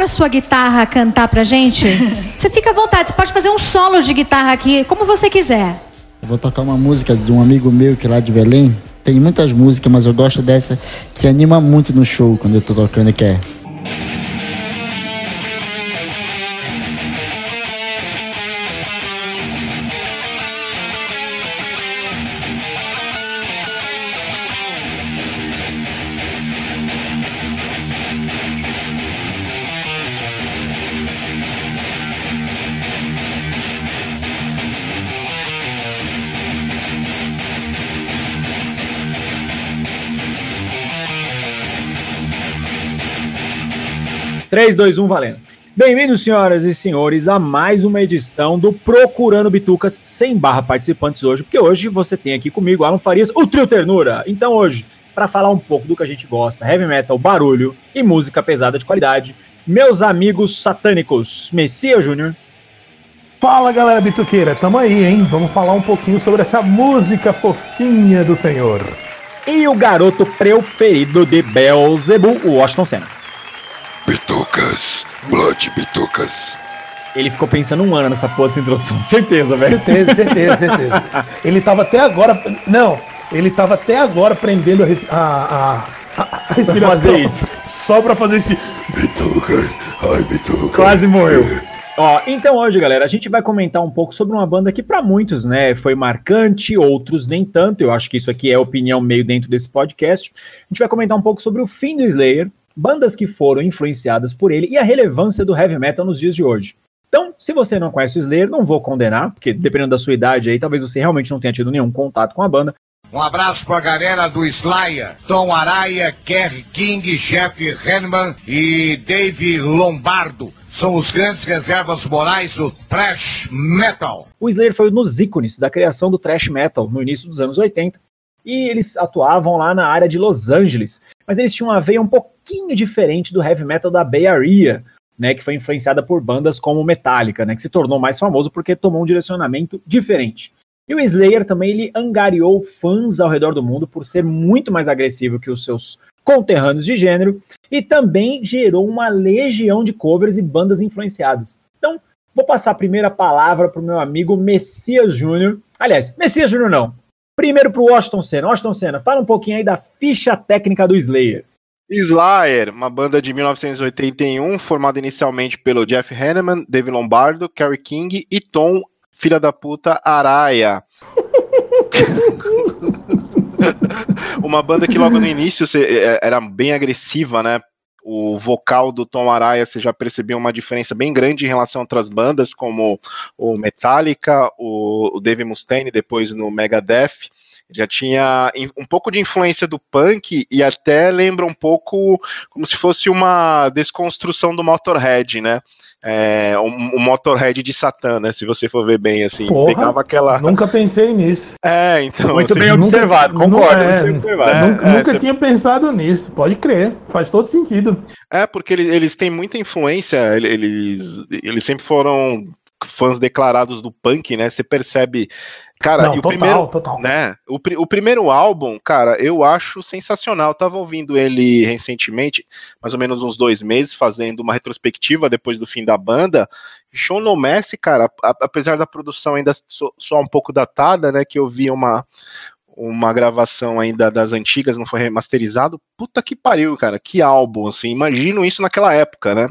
pra sua guitarra cantar pra gente? Você fica à vontade, você pode fazer um solo de guitarra aqui, como você quiser. Eu vou tocar uma música de um amigo meu que é lá de Belém. Tem muitas músicas, mas eu gosto dessa que anima muito no show quando eu tô tocando, que é 3, 2, 1, valendo. Bem-vindos, senhoras e senhores, a mais uma edição do Procurando Bitucas sem barra participantes hoje, porque hoje você tem aqui comigo Alan Farias, o Trio Ternura. Então hoje, para falar um pouco do que a gente gosta, heavy metal, barulho e música pesada de qualidade, meus amigos satânicos, Messias Júnior. Fala galera bituqueira, tamo aí, hein? Vamos falar um pouquinho sobre essa música fofinha do Senhor. E o garoto preferido de Belzebu, o Washington Senna. Bitucas, Blood Bitucas. Ele ficou pensando um ano nessa porra dessa introdução. Certeza, velho. Certeza, certeza, certeza. ele tava até agora. Não, ele tava até agora prendendo a, a, a, a respiração. fazer isso. Só pra fazer esse. Bitucas, ai, Bitucas. Quase morreu. Ó, então hoje, galera, a gente vai comentar um pouco sobre uma banda que para muitos, né, foi marcante, outros nem tanto. Eu acho que isso aqui é opinião meio dentro desse podcast. A gente vai comentar um pouco sobre o fim do Slayer, bandas que foram influenciadas por ele e a relevância do heavy metal nos dias de hoje. Então, se você não conhece o Slayer, não vou condenar, porque dependendo da sua idade aí, talvez você realmente não tenha tido nenhum contato com a banda. Um abraço pra galera do Slayer, Tom Araya, Kerry King, Jeff Henman e Dave Lombardo. São os grandes reservas morais do thrash metal. O Slayer foi um dos ícones da criação do thrash metal no início dos anos 80 e eles atuavam lá na área de Los Angeles, mas eles tinham uma veia um pouquinho diferente do heavy metal da Bay Area, né, que foi influenciada por bandas como Metallica, né, que se tornou mais famoso porque tomou um direcionamento diferente. E o Slayer também ele angariou fãs ao redor do mundo por ser muito mais agressivo que os seus conterrâneos de gênero e também gerou uma legião de covers e bandas influenciadas. Então, vou passar a primeira palavra para o meu amigo Messias Júnior. Aliás, Messias Júnior não, Primeiro para o Washington Senna. Washington Senna, fala um pouquinho aí da ficha técnica do Slayer. Slayer, uma banda de 1981, formada inicialmente pelo Jeff Hanneman, Dave Lombardo, Kerry King e Tom, filha da puta, Araya. uma banda que logo no início é, era bem agressiva, né? O vocal do Tom Araya, você já percebeu uma diferença bem grande em relação a outras bandas, como o Metallica, o, Dave Mustaine, depois no Megadeth. Já tinha um pouco de influência do punk e até lembra um pouco como se fosse uma desconstrução do Motorhead, né? É, um, um, Motorhead de Satã, né? Se você for ver bem, assim, Porra, pegava aquela. Nunca pensei nisso. É, então. Muito bem observado, nunca, concordo. É, observado. É, nunca, é, nunca tinha pensado nisso, pode crer, faz todo sentido. É, porque eles, eles têm muita influência, eles, eles sempre foram fãs declarados do punk, né? Você percebe Cara, Não, o total, primeiro, total. né? O, o primeiro álbum, cara, eu acho sensacional. Eu tava ouvindo ele recentemente, mais ou menos uns dois meses, fazendo uma retrospectiva depois do fim da banda. Show No Mercy, cara, apesar da produção ainda só so, um pouco datada, né? Que eu vi uma, uma gravação ainda das antigas, não foi remasterizado. Puta que pariu, cara, que álbum, assim. Imagino isso naquela época, né?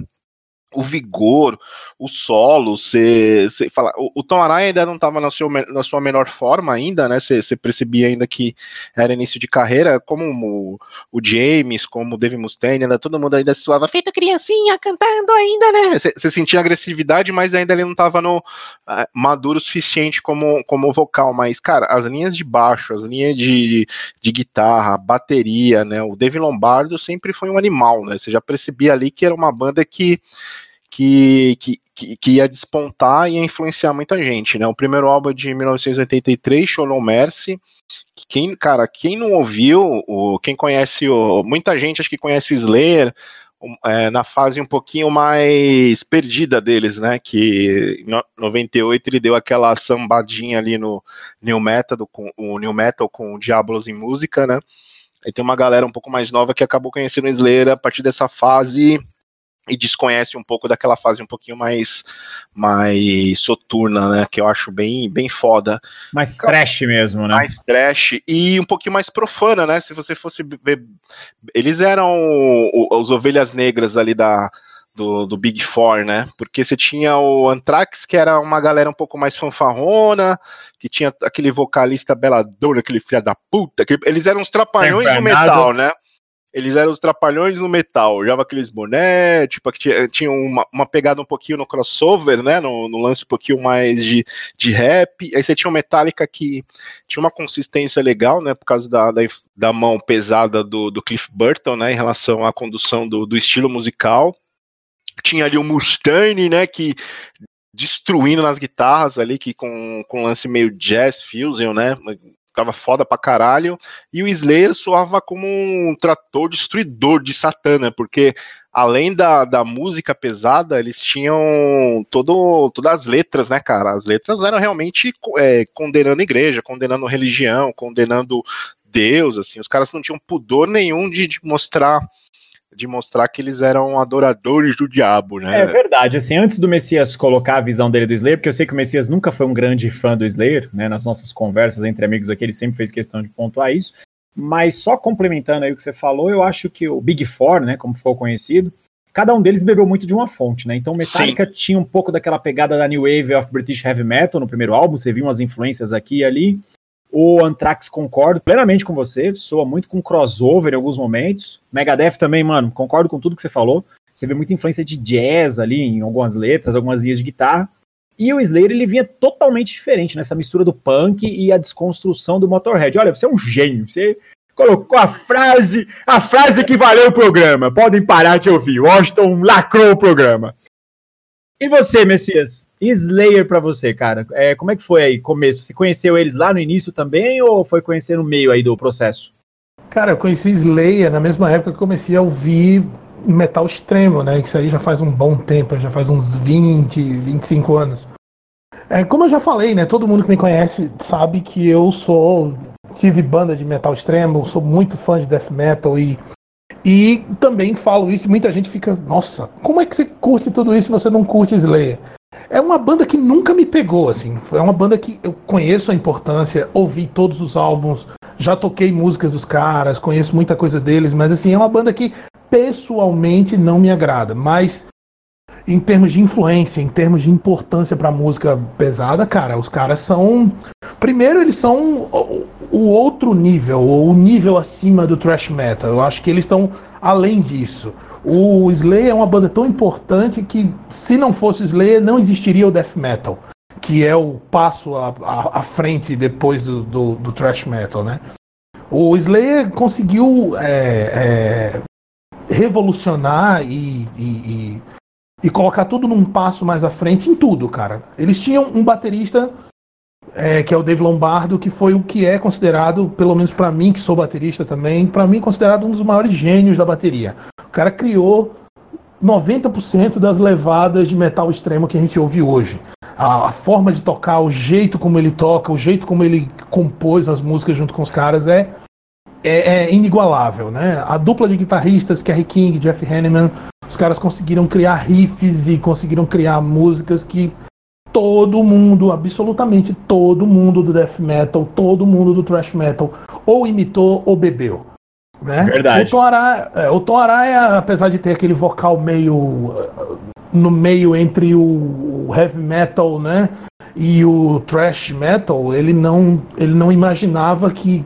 O vigor, o solo, você fala, o, o Tom Araya ainda não estava na, na sua menor forma ainda, né? Você percebia ainda que era início de carreira, como o, o James, como o Dave Mustaine, ainda todo mundo ainda suava, feita criancinha cantando ainda, né? Você sentia agressividade, mas ainda ele não estava no uh, maduro o suficiente como como vocal, mas cara, as linhas de baixo, as linhas de, de guitarra, bateria, né? O Dave Lombardo sempre foi um animal, né? Você já percebia ali que era uma banda que que, que, que, ia despontar e ia influenciar muita gente, né? O primeiro álbum é de 1983, Show No Mercy. Quem, cara, quem não ouviu, o, quem conhece o, muita gente acho que conhece o Slayer é, na fase um pouquinho mais perdida deles, né? Que em 98 ele deu aquela sambadinha ali no New Metal, com o New Metal com o Diablos em música, né? Tem uma galera um pouco mais nova que acabou conhecendo o Slayer a partir dessa fase e desconhece um pouco daquela fase um pouquinho mais mais soturna, né, que eu acho bem bem foda. Mais trash mesmo, né? Mais trash e um pouquinho mais profana, né? Se você fosse ver, eles eram os ovelhas negras ali da do, do, Big Four, né? Porque você tinha o Anthrax, que era uma galera um pouco mais fanfarrona, que tinha aquele vocalista belador, aquele filho da puta, que eles eram os trapalhões do metal, né? Eles eram os trapalhões no metal, java aqueles bonés, tipo, que tinha, tinha uma, uma, pegada um pouquinho no crossover, né? No, no, lance um pouquinho mais de, de rap. Aí você tinha o Metallica que tinha uma consistência legal, né? Por causa da, da, da mão pesada do, do Cliff Burton, né? Em relação à condução do, do estilo musical. Tinha ali o Mustaine, né? Que destruindo nas guitarras ali, que com, com lance meio jazz fusion, né? Tava foda pra caralho, e o Slayer soava como um trator destruidor de Satã, né? Porque além da, da música pesada, eles tinham todo, todas as letras, né, cara? As letras eram realmente é, condenando a igreja, condenando religião, condenando Deus, assim, os caras não tinham pudor nenhum de, de mostrar de mostrar que eles eram adoradores do diabo, né? É verdade, assim, antes do Messias colocar a visão dele do Slayer, porque eu sei que o Messias nunca foi um grande fã do Slayer, né, nas nossas conversas entre amigos aqui, ele sempre fez questão de pontuar isso, mas só complementando aí o que você falou, eu acho que o Big Four, né, como foi conhecido, cada um deles bebeu muito de uma fonte, né, então Metallica Sim. tinha um pouco daquela pegada da New Wave of British Heavy Metal no primeiro álbum, você viu umas influências aqui e ali, o Anthrax concordo plenamente com você, soa muito com crossover em alguns momentos. Megadeth também, mano, concordo com tudo que você falou. Você vê muita influência de jazz ali em algumas letras, algumas linhas de guitarra. E o Slayer ele vinha totalmente diferente nessa mistura do punk e a desconstrução do Motorhead. Olha, você é um gênio, você colocou a frase, a frase que valeu o programa. Podem parar de ouvir. Washington lacrou o programa. E você, Messias? Slayer para você, cara? É, como é que foi aí, começo? Você conheceu eles lá no início também ou foi conhecer no meio aí do processo? Cara, eu conheci Slayer na mesma época que comecei a ouvir metal extremo, né? Isso aí já faz um bom tempo, já faz uns 20, 25 anos. É, como eu já falei, né? Todo mundo que me conhece sabe que eu sou. Tive banda de metal extremo, sou muito fã de death metal e e também falo isso, muita gente fica, nossa, como é que você curte tudo isso se você não curte Slayer? É uma banda que nunca me pegou, assim. É uma banda que eu conheço a importância, ouvi todos os álbuns, já toquei músicas dos caras, conheço muita coisa deles, mas assim, é uma banda que pessoalmente não me agrada. Mas em termos de influência, em termos de importância para música pesada, cara, os caras são. Primeiro, eles são o outro nível, ou o nível acima do thrash metal. Eu acho que eles estão além disso. O Slayer é uma banda tão importante que, se não fosse o Slayer, não existiria o death metal, que é o passo à, à, frente depois do, do, do, thrash metal, né? O Slayer conseguiu é, é, revolucionar e, e, e e colocar tudo num passo mais à frente em tudo, cara. Eles tinham um baterista é, que é o Dave Lombardo, que foi o que é considerado, pelo menos para mim, que sou baterista também, para mim considerado um dos maiores gênios da bateria. O cara criou 90% das levadas de metal extremo que a gente ouve hoje. A, a, forma de tocar, o jeito como ele toca, o jeito como ele compôs as músicas junto com os caras é, é, é inigualável, né? A dupla de guitarristas, Kerry King Jeff Hanneman, os caras conseguiram criar riffs e conseguiram criar músicas que todo mundo, absolutamente todo mundo do death metal, todo mundo do thrash metal, ou imitou ou bebeu. Né? Verdade. O Tom Araya, é, o Tom Araya, apesar de ter aquele vocal meio no meio entre o heavy metal, né, e o thrash metal, ele não, ele não imaginava que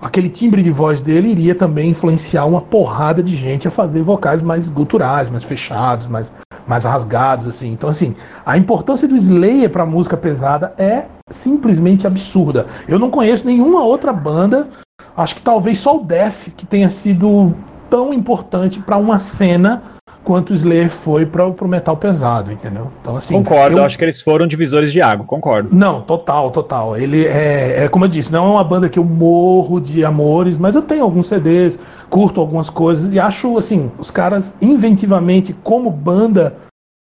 aquele timbre de voz dele iria também influenciar uma porrada de gente a fazer vocais mais guturais, mais fechados, mais, mais rasgados, assim. Então, assim, a importância do Slayer para música pesada é simplesmente absurda. Eu não conheço nenhuma outra banda, acho que talvez só o Def que tenha sido tão importante para uma cena quanto o Slayer foi para o metal pesado, entendeu? Então, assim, concordo, eu... acho que eles foram divisores de água, concordo. Não, total, total. Ele é, é, como eu disse, não é uma banda que eu morro de amores, mas eu tenho alguns CDs, curto algumas coisas e acho, assim, os caras inventivamente, como banda,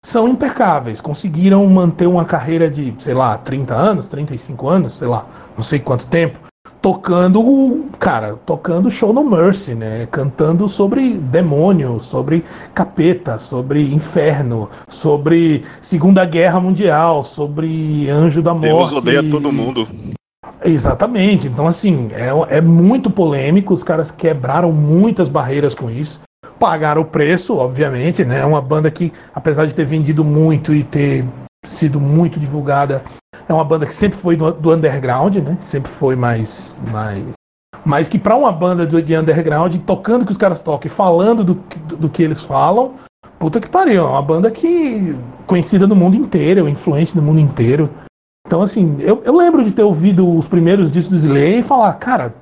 são impecáveis. Conseguiram manter uma carreira de, sei lá, 30 anos, 35 anos, sei lá, não sei quanto tempo tocando, cara, tocando Show No Mercy, né? Cantando sobre demônio, sobre capeta, sobre inferno, sobre Segunda Guerra Mundial, sobre anjo da morte. Deus odeia todo mundo. Exatamente. Então, assim, é, é muito polêmico. Os caras quebraram muitas barreiras com isso. Pagaram o preço, obviamente, né? É uma banda que, apesar de ter vendido muito e ter sido muito divulgada, é uma banda que sempre foi do, do underground, né? Sempre foi mais. mais mas que para uma banda do, de underground, tocando que os caras tocam e falando do, do, do, que eles falam, puta que pariu. É uma banda que. conhecida no mundo inteiro, influente no mundo inteiro. Então, assim, eu, eu lembro de ter ouvido os primeiros discos do Slayer e falar, cara,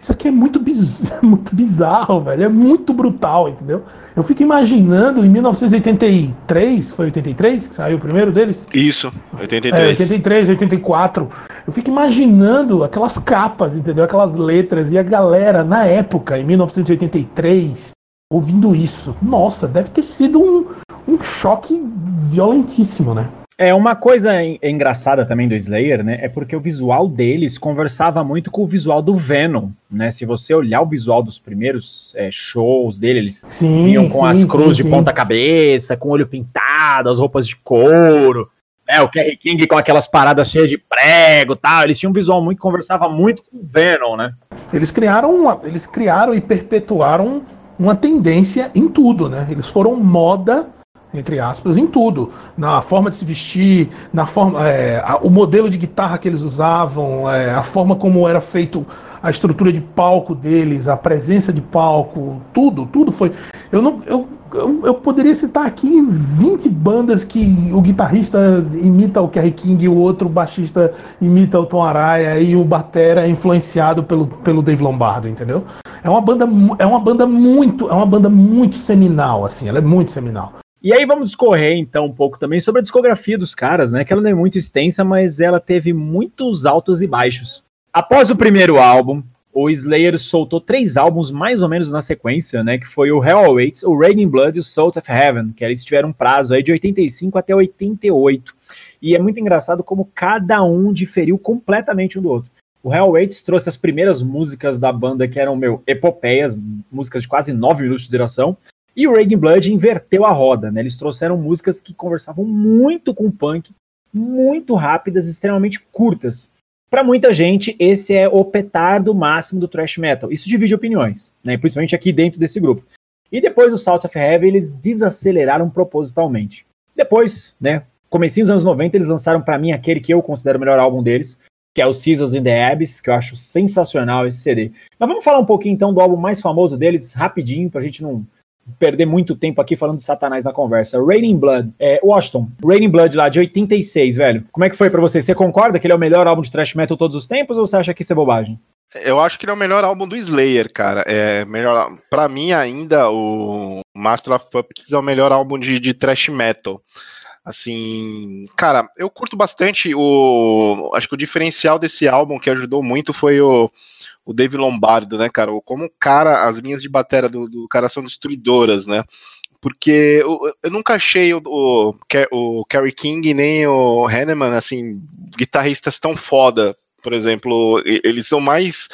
isso aqui é muito, biz... muito bizarro, velho. É muito brutal, entendeu? Eu fico imaginando em 1983, foi 83 que saiu o primeiro deles? Isso, 83. É, 83, 84. Eu fico imaginando aquelas capas, entendeu? Aquelas letras e a galera na época, em 1983, ouvindo isso. Nossa, deve ter sido um, um choque violentíssimo, né? É, uma coisa engraçada também do Slayer, né, é porque o visual deles conversava muito com o visual do Venom, né, se você olhar o visual dos primeiros é, shows dele, eles sim, vinham com sim, as cruzes de ponta cabeça, com o olho pintado, as roupas de couro, é, o Kerry King com aquelas paradas cheias de prego tal, eles tinham um visual muito, conversava muito com o Venom, né. Eles criaram, uma, eles criaram e perpetuaram uma tendência em tudo, né, eles foram moda entre aspas, em tudo. Na forma de se vestir, na forma, é, a, o modelo de guitarra que eles usavam, é, a forma como era feito a estrutura de palco deles, a presença de palco, tudo, tudo foi. Eu não. Eu, eu, eu, poderia citar aqui 20 bandas que o guitarrista imita o Kerry King, o outro baixista imita o Tom Araya e o batera é influenciado pelo, pelo Dave Lombardo, entendeu? É uma banda é uma banda muito é uma banda muito seminal assim, ela é muito seminal. E aí vamos discorrer então um pouco também sobre a discografia dos caras, né? Que ela não é muito extensa, mas ela teve muitos altos e baixos. Após o primeiro álbum, o Slayer soltou três álbuns mais ou menos na sequência, né? Que foi o Hell Awaits, o Raining Blood e o Salt of Heaven, que eles tiveram um prazo aí de 85 até 88. E é muito engraçado como cada um diferiu completamente um do outro. O Hell Awaits trouxe as primeiras músicas da banda que eram, meu, epopeias, músicas de quase nove minutos de duração. E o Raging Blood inverteu a roda, né? Eles trouxeram músicas que conversavam muito com o punk, muito rápidas, extremamente curtas. Para muita gente, esse é o petardo máximo do thrash metal. Isso divide opiniões, né? Principalmente aqui dentro desse grupo. E depois do Salt of Heaven, eles desaceleraram propositalmente. Depois, né, comecinho dos anos 90, eles lançaram para mim aquele que eu considero o melhor álbum deles, que é o Seasons in the Abyss, que eu acho sensacional esse CD. Mas vamos falar um pouquinho então do álbum mais famoso deles, rapidinho, pra gente não perder muito tempo aqui falando de Satanás na conversa. Raining Blood, é, Washington, Raining Blood lá de 86, velho. Como é que foi para você? Você concorda que ele é o melhor álbum de thrash metal todos os tempos ou você acha que isso é bobagem? Eu acho que ele é o melhor álbum do Slayer, cara. É melhor, para mim ainda o Master of Puppets é o melhor álbum de, de thrash metal. Assim, cara, eu curto bastante o. Acho que o diferencial desse álbum que ajudou muito foi o o Dave Lombardo, né, cara? Como o cara, as linhas de bateria do, do cara são destruidoras, né? Porque eu, eu nunca achei o, o, o Kerry King nem o Hanneman, assim, guitarristas tão foda. Por exemplo, eles são mais,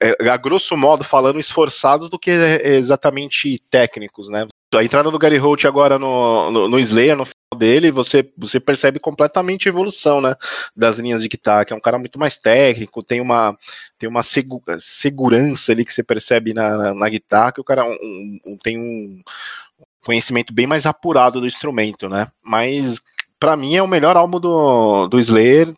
é, a grosso modo falando, esforçados do que exatamente técnicos, né? A entrada do Gary Holt agora no, no, no Slayer, no dele, você, você percebe completamente a evolução, né, das linhas de guitarra, que é um cara muito mais técnico, tem uma, tem uma segu segurança ali que você percebe na, na, guitarra, que o cara um, um, tem um conhecimento bem mais apurado do instrumento, né, mas para mim é o melhor álbum do, do Slayer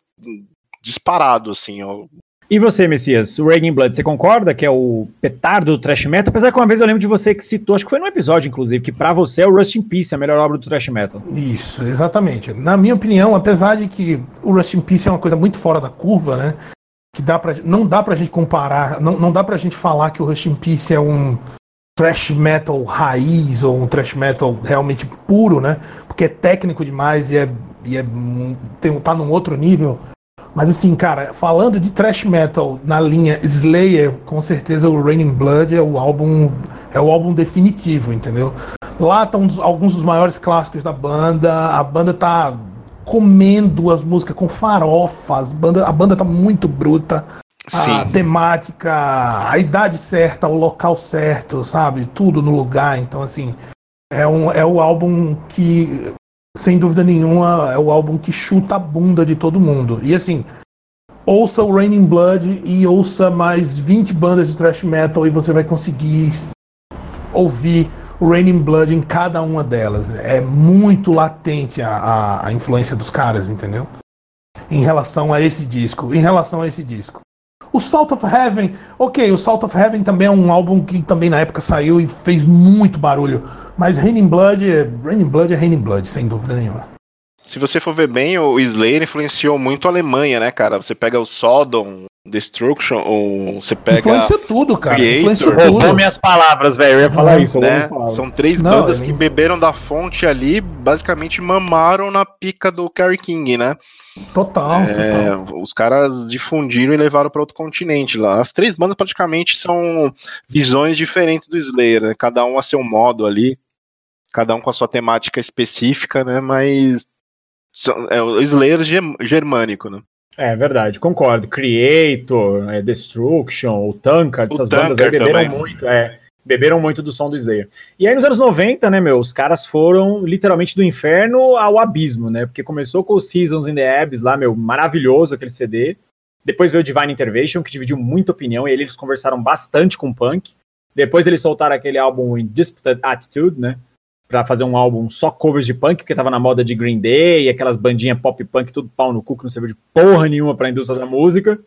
disparado, assim, ó, e você, Messias, o Raging Blood, você concorda que é o petardo do thrash metal? Apesar que uma vez eu lembro de você que citou, acho que foi num episódio, inclusive, que para você é o Rust in Peace, a melhor obra do thrash metal. Isso, exatamente. Na minha opinião, apesar de que o Rust in Peace é uma coisa muito fora da curva, né? Que dá pra, não dá pra gente comparar, não, não dá pra gente falar que o Rust in Peace é um thrash metal raiz ou um thrash metal realmente puro, né? Porque é técnico demais e é, e é tem, tá num outro nível. Mas assim, cara, falando de thrash metal na linha Slayer, com certeza o Raining Blood é o álbum é o álbum definitivo, entendeu? Lá estão alguns dos maiores clássicos da banda. A banda tá comendo as músicas com farofas. Banda, a banda tá muito bruta. Sim. a temática, a idade certa, o local certo, sabe? Tudo no lugar. Então, assim, é, um, é o álbum que, sem dúvida nenhuma, é o álbum que chuta a bunda de todo mundo. E assim, ouça o Raining Blood e ouça mais 20 bandas de thrash metal e você vai conseguir ouvir o Raining Blood em cada uma delas. É muito latente a, a, a influência dos caras, entendeu? Em relação a esse disco. Em relação a esse disco. O Salt of Heaven, ok, o Salt of Heaven também é um álbum que também na época saiu e fez muito barulho. Mas Raining Blood, Raining Blood é Raining Blood, sem dúvida nenhuma. Se você for ver bem, o Slayer influenciou muito a Alemanha, né, cara? Você pega o Sodom, Destruction, ou você pega. Influencia tudo, cara. Influencia tudo. Roubou minhas palavras, velho. Eu ia falar Não, isso. Né? São três Não, bandas que beberam da fonte ali, basicamente mamaram na pica do Kerry King, né? Total, é, total. Os caras difundiram e levaram para outro continente lá. As três bandas praticamente são visões diferentes do Slayer, né? Cada um a seu modo ali, cada um com a sua temática específica, né? Mas é o Slayer germânico, né? É verdade, concordo. Creator, é, Destruction, o Tankard, essas bandas aí beberam também. muito, é, beberam muito do som do Slayer. E aí nos anos 90, né, meu, os caras foram literalmente do inferno ao abismo, né? Porque começou com o Seasons in the Abyss lá, meu, maravilhoso aquele CD. Depois veio o Divine Intervention, que dividiu muita opinião, e eles conversaram bastante com o punk. Depois eles soltaram aquele álbum Indisputed Attitude, né? Para fazer um álbum só covers de punk, porque tava na moda de Green Day, aquelas bandinhas pop punk, tudo pau no cu, que não serviu de porra nenhuma pra indústria da música.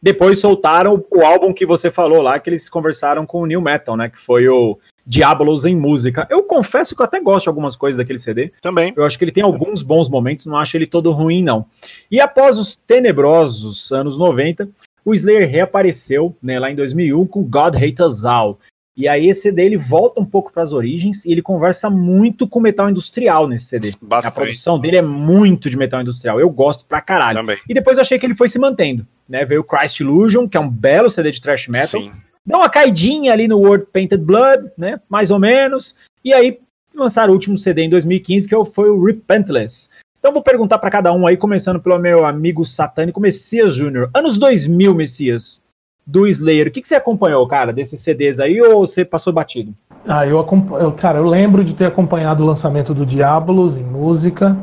Depois soltaram o álbum que você falou lá, que eles conversaram com o New Metal, né? Que foi o Diabolos em Música. Eu confesso que eu até gosto de algumas coisas daquele CD. Também. Eu acho que ele tem alguns bons momentos, não acho ele todo ruim, não. E após os tenebrosos anos 90, o Slayer reapareceu, né, lá em 2001 com God Hate Us All. E aí esse CD ele volta um pouco para as origens e ele conversa muito com metal industrial nesse CD. Bastante. A produção dele é muito de metal industrial. Eu gosto pra caralho. Também. E depois eu achei que ele foi se mantendo, né? Veio o Christ Illusion, que é um belo CD de thrash metal. Sim. Dá uma caidinha ali no World Painted Blood, né? Mais ou menos. E aí lançaram o último CD em 2015, que foi o Repentless. Então vou perguntar para cada um aí, começando pelo meu amigo satânico Messias Júnior. Anos 2000, Messias do Slayer. O que, que você acompanhou, cara, desses CDs aí, ou você passou batido? Ah, eu, eu cara, eu lembro de ter acompanhado o lançamento do Diabolos em música,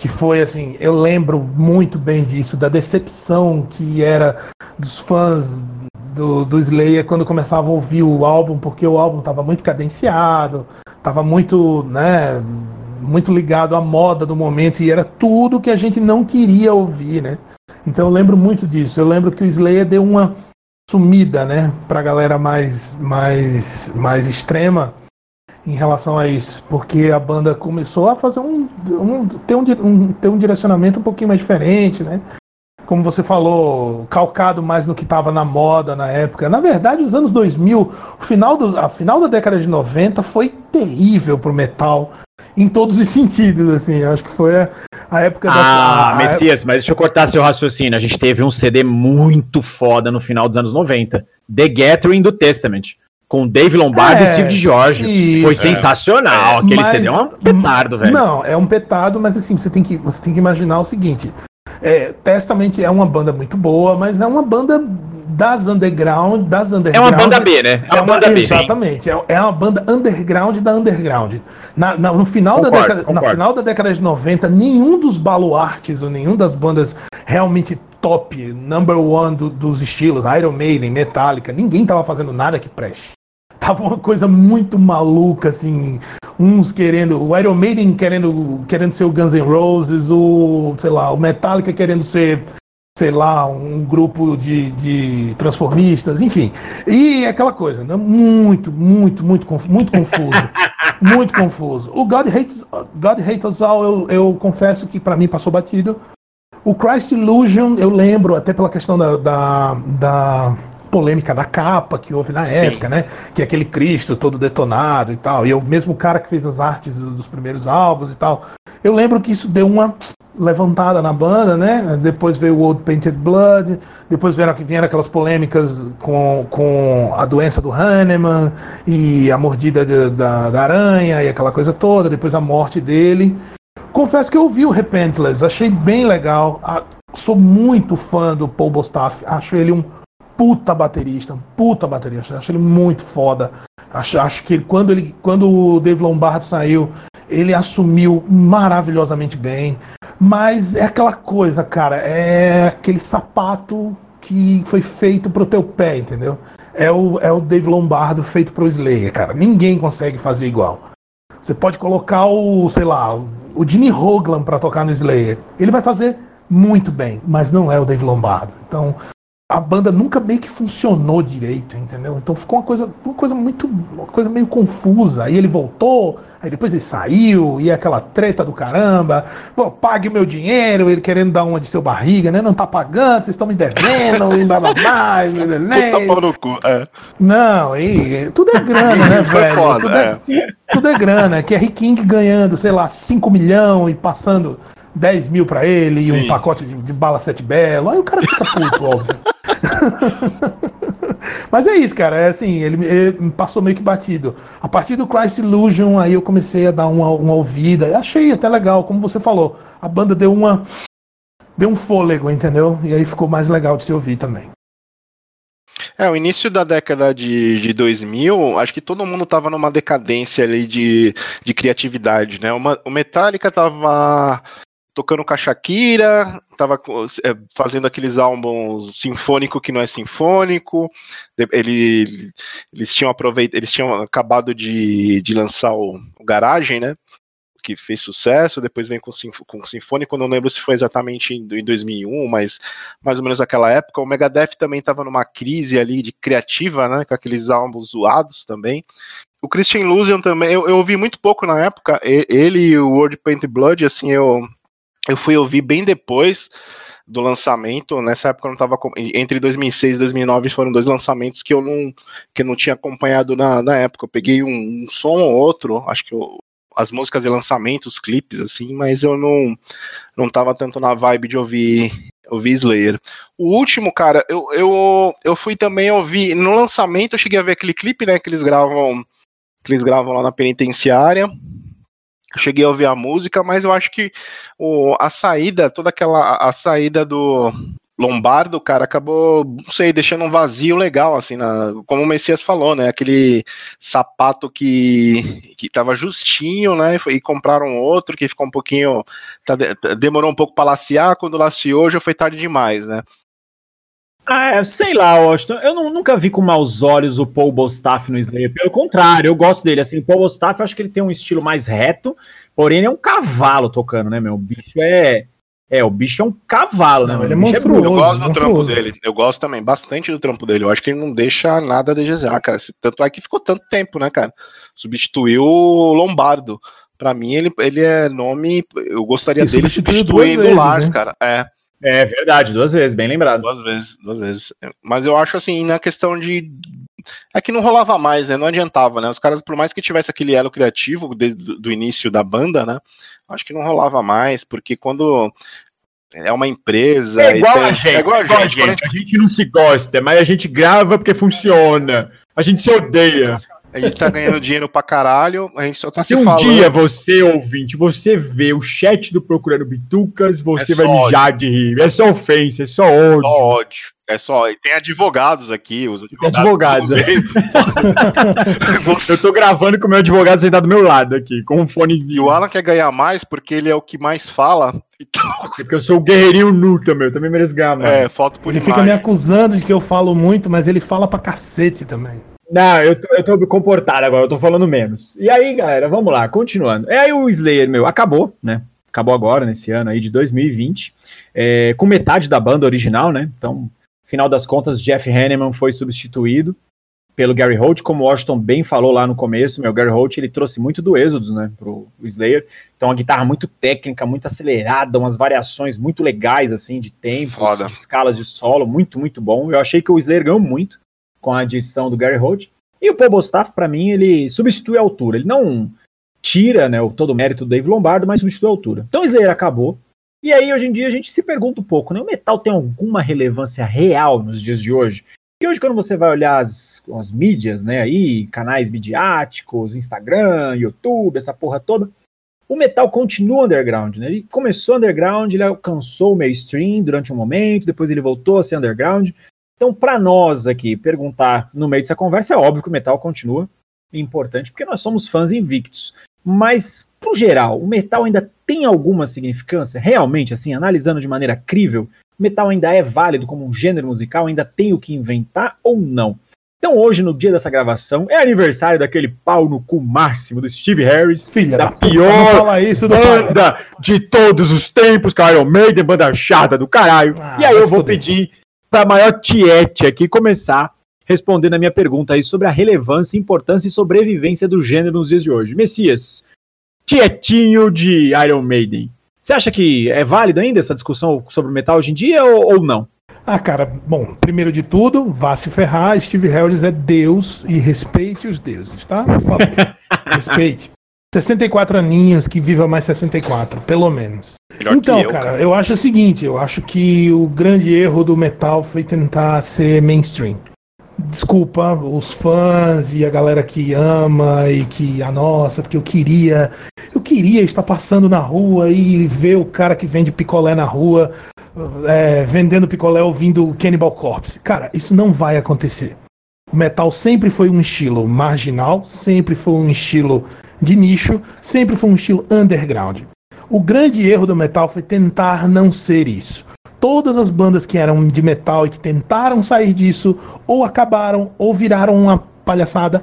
que foi assim, eu lembro muito bem disso, da decepção que era dos fãs do, do Slayer quando começavam a ouvir o álbum, porque o álbum estava muito cadenciado, estava muito, né, muito ligado à moda do momento e era tudo que a gente não queria ouvir, né? Então eu lembro muito disso. Eu lembro que o Slayer deu uma sumida, né, para a galera mais, mais, mais extrema em relação a isso, porque a banda começou a fazer um, um, ter, um, um ter um direcionamento um pouquinho mais diferente, né? Como você falou, calcado mais no que estava na moda na época. Na verdade, os anos 2000, o final do, a final da década de 90 foi terrível pro metal em todos os sentidos, assim. Acho que foi a, a época ah, da. Ah, Messias, mas deixa eu cortar seu raciocínio. A gente teve um CD muito foda no final dos anos 90. The Gathering do Testament. Com Dave Lombardo é, e Steve George. E, Foi sensacional. É, Aquele mas, CD é um petardo, velho. Não, é um petardo, mas assim, você tem que, você tem que imaginar o seguinte. É, Testament é uma banda muito boa, mas é uma banda das underground, das underground. É uma banda B, né? É uma, é uma banda B. Exatamente. É, é uma banda underground da underground. Na, na no final concordo, da década, na final da década de 90, nenhum dos baluartes ou nenhum das bandas realmente top, number one do, dos estilos, Iron Maiden, Metallica, ninguém tava fazendo nada que preste. Tava uma coisa muito maluca, assim. Uns querendo. O Iron Maiden querendo, querendo ser o Guns N' Roses, o. sei lá, o Metallica querendo ser sei lá, um grupo de, de transformistas, enfim. E aquela coisa, né? Muito, muito, muito, muito confuso. muito confuso. O God Hates, God Hates Us All, eu, eu confesso que para mim passou batido. O Christ Illusion, eu lembro, até pela questão da, da, da polêmica da capa que houve na Sim. época, né? Que é aquele Cristo todo detonado e tal. E o mesmo cara que fez as artes dos primeiros álbuns e tal. Eu lembro que isso deu uma levantada na banda, né? Depois veio o Old Painted Blood, depois vieram, vieram aquelas polêmicas com, com a doença do Hahnemann e a mordida de, da, da aranha e aquela coisa toda, depois a morte dele. Confesso que eu ouvi o Repentless, achei bem legal. sou muito fã do Paul Bostaff, acho ele um puta baterista, um puta baterista. Acho ele muito foda. Acho, acho que quando, ele, quando o Dave Lombardo saiu, ele assumiu maravilhosamente bem. Mas é aquela coisa, cara, é aquele sapato que foi feito pro teu pé, entendeu? É o, é o Dave Lombardo feito pro Slayer, cara. Ninguém consegue fazer igual. Você pode colocar o, sei lá, o Jimmy Hoglan para tocar no Slayer. Ele vai fazer muito bem, mas não é o Dave Lombardo. Então, a banda nunca meio que funcionou direito, entendeu? Então ficou uma coisa, uma coisa muito, uma coisa meio confusa. Aí ele voltou, aí depois ele saiu, e aquela treta do caramba. Pô, pague meu dinheiro, ele querendo dar uma de seu barriga, né? Não tá pagando, vocês estão me devendo, e blá blá blá. né? Puta no cu, é. Não, e, tudo é grana, né, velho? Foda, tudo, é, é. tudo é grana. Que é Rick King ganhando, sei lá, 5 milhões e passando 10 mil pra ele Sim. e um pacote de, de bala sete belo. Aí o cara fica puto, óbvio. Mas é isso, cara. É assim, ele, ele, passou meio que batido. A partir do Christ Illusion, aí eu comecei a dar uma, uma ouvida. Achei até legal, como você falou. A banda deu uma. Deu um fôlego, entendeu? E aí ficou mais legal de se ouvir também. É, o início da década de, de 2000, acho que todo mundo tava numa decadência ali de, de criatividade, né? Uma, o Metallica tava tocando com a Shakira, tava é, fazendo aqueles álbuns sinfônico que não é sinfônico. Ele, eles tinham aproveitado, eles tinham acabado de, de lançar o, o Garagem, né? Que fez sucesso, depois vem com, com o Sinfônico, não lembro se foi exatamente em, em 2001, mas mais ou menos naquela época. O Megadeth também estava numa crise ali de criativa, né? Com aqueles álbuns zoados também. O Christian Illusion também, eu, eu ouvi muito pouco na época, ele e o World Paint Blood, assim, eu eu fui ouvir bem depois do lançamento, nessa época eu não estava entre 2006 e 2009 foram dois lançamentos que eu não que eu não tinha acompanhado na, na época. Eu peguei um, um som ou outro, acho que eu, as músicas de lançamento, os clipes assim, mas eu não não tava tanto na vibe de ouvir ouvir Slayer. O último, cara, eu, eu, eu fui também ouvir no lançamento, eu cheguei a ver aquele clipe, né, que eles gravam que eles gravam lá na penitenciária cheguei a ouvir a música, mas eu acho que o, a saída, toda aquela a saída do Lombardo, cara, acabou, não sei, deixando um vazio legal, assim, na, como o Messias falou, né? Aquele sapato que, que tava justinho, né? E, compraram outro que ficou um pouquinho. Tá, demorou um pouco para laciar, quando laciou já foi tarde demais, né? Ah, é, sei lá, Washington. Eu não, nunca vi com maus olhos o Paul Bostaff no Slayer. Pelo contrário, eu gosto dele. Assim, o Paul Bostaff, eu acho que ele tem um estilo mais reto, porém ele é um cavalo tocando, né, meu? O bicho é. É, o bicho é um cavalo, né, não, né? Ele é, é monstruoso. Eu gosto do trampo dele. Eu gosto também bastante do trampo dele. Eu acho que ele não deixa nada a desejar, cara. Tanto é que ficou tanto tempo, né, cara? Substituiu o Lombardo. Pra mim, ele, ele é nome. Eu gostaria e dele substituindo o Lars, né? cara. É. É verdade, duas vezes, bem lembrado. Duas vezes, duas vezes. Mas eu acho assim, na questão de. É que não rolava mais, né? Não adiantava, né? Os caras, por mais que tivesse aquele elo criativo desde do início da banda, né? Acho que não rolava mais, porque quando é uma empresa. É igual, tem... a, gente, é igual a gente. a gente. A gente. A gente não se gosta, mas a gente grava porque funciona. A gente se odeia. A gente tá ganhando dinheiro pra caralho, a gente só tá se, se um falando. dia você, ouvinte, você vê o chat do Procurando Bitucas, você é vai mijar de rir. É só ofensa, é só ódio. Só ódio. É só, tem advogados aqui, os advogados. advogados é. eu tô gravando com o meu advogado sentado do meu lado aqui, com um fonezinho. E o Alan quer ganhar mais porque ele é o que mais fala. Então... Porque eu sou o guerreirinho nu também, eu também mereço ganhar mais. É, falta por Ele imagem. fica me acusando de que eu falo muito, mas ele fala pra cacete também. Não, eu tô, eu tô comportado agora, eu tô falando menos. E aí, galera, vamos lá, continuando. É aí o Slayer, meu, acabou, né? Acabou agora, nesse ano aí de 2020, é, com metade da banda original, né? Então, final das contas, Jeff Hanneman foi substituído pelo Gary Holt, como o Washington bem falou lá no começo, meu, Gary Holt, ele trouxe muito do Êxodos, né, pro Slayer, então a guitarra muito técnica, muito acelerada, umas variações muito legais, assim, de tempo, de escalas de solo, muito, muito bom, eu achei que o Slayer ganhou muito, com a adição do Gary Holt. E o Paul Bostaff, para mim, ele substitui a altura. Ele não tira né, o, todo o mérito do Dave Lombardo, mas substitui a altura. Então o Slayer acabou. E aí, hoje em dia, a gente se pergunta um pouco, né? O metal tem alguma relevância real nos dias de hoje? Porque hoje, quando você vai olhar as, as mídias, né, aí, canais midiáticos, Instagram, YouTube, essa porra toda, o metal continua underground, né? Ele começou underground, ele alcançou o mainstream durante um momento, depois ele voltou a ser underground, Então, para nós aqui, perguntar no meio dessa conversa, é óbvio que o metal continua importante, porque nós somos fãs invictos. Mas, pro geral, o metal ainda tem alguma significância? Realmente, assim, analisando de maneira crível, o metal ainda é válido como um gênero musical? Ainda tem o que inventar ou não? Então, hoje, no dia dessa gravação, é aniversário daquele pau no cu máximo do Steve Harris. Filha da, da pior isso banda de todos os tempos, Iron Maiden, banda chata do caralho. Ah, e aí eu vou foder. pedir pra maior tiete aqui começar respondendo a minha pergunta aí sobre a relevância, importância e sobrevivência do gênero nos dias de hoje. Messias, tietinho de Iron Maiden. Você acha que é válido ainda essa discussão sobre o metal hoje em dia ou, ou não? Ah, cara, bom, primeiro de tudo, vá se ferrar, Steve Harris é Deus e respeite os deuses, tá? respeite. 64 aninhos, que viva mais 64, pelo menos. Melhor então, eu, cara, cara, eu acho o seguinte, eu acho que o grande erro do metal foi tentar ser mainstream desculpa os fãs e a galera que ama e que a ah, nossa, porque eu queria, eu queria estar passando na rua e ver o cara que vende picolé na rua, é, vendendo picolé ouvindo Cannibal Corpse. Cara, isso não vai acontecer. O metal sempre foi um estilo marginal, sempre foi um estilo de nicho, sempre foi um estilo underground. O grande erro do metal foi tentar não ser isso todas as bandas que eram de metal e que tentaram sair disso, ou acabaram, ou viraram uma palhaçada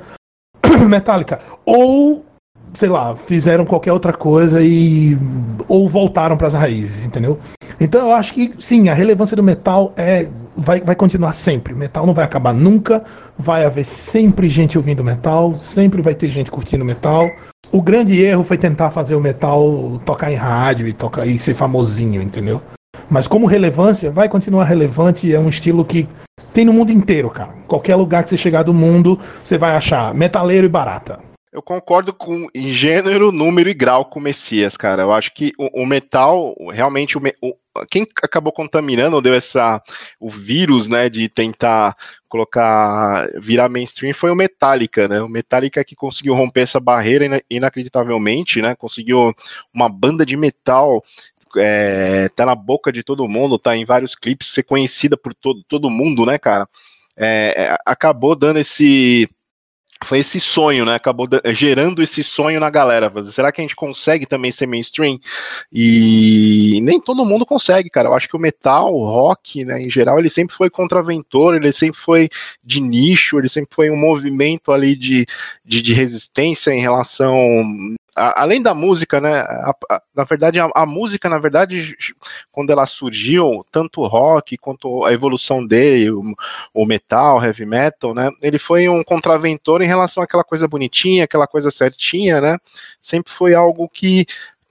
metálica, ou, sei lá, fizeram qualquer outra coisa e. ou voltaram para as raízes, entendeu? Então eu acho que sim, a relevância do metal é. Vai, vai continuar sempre. Metal não vai acabar nunca. Vai haver sempre gente ouvindo metal. Sempre vai ter gente curtindo metal. O grande erro foi tentar fazer o metal tocar em rádio e tocar e ser famosinho, entendeu? Mas como relevância, vai continuar relevante. É um estilo que tem no mundo inteiro, cara. Qualquer lugar que você chegar do mundo, você vai achar metaleiro e barata. Eu concordo com em gênero, número e grau com o Messias, cara. Eu acho que o, o metal, realmente, o, o, quem acabou contaminando, deu essa o vírus, né, de tentar colocar virar mainstream foi o Metallica, né? O Metallica que conseguiu romper essa barreira inacreditavelmente, né? Conseguiu uma banda de metal é, tá na boca de todo mundo, tá em vários clipes, ser conhecida por todo, todo mundo, né, cara? É, é acabou dando esse. Foi esse sonho, né? Acabou gerando esse sonho na galera. Será que a gente consegue também ser mainstream? E nem todo mundo consegue, cara. Eu acho que o metal, o rock, né, em geral, ele sempre foi contraventor, ele sempre foi de nicho, ele sempre foi um movimento ali de, de, de resistência em relação a, além da música, né? A, a, na verdade, a, música, na verdade, quando ela surgiu, tanto o rock quanto a evolução dele, o, o, metal, heavy metal, né? Ele foi um contraventor em relação àquela coisa bonitinha, aquela coisa certinha, né? Sempre foi algo que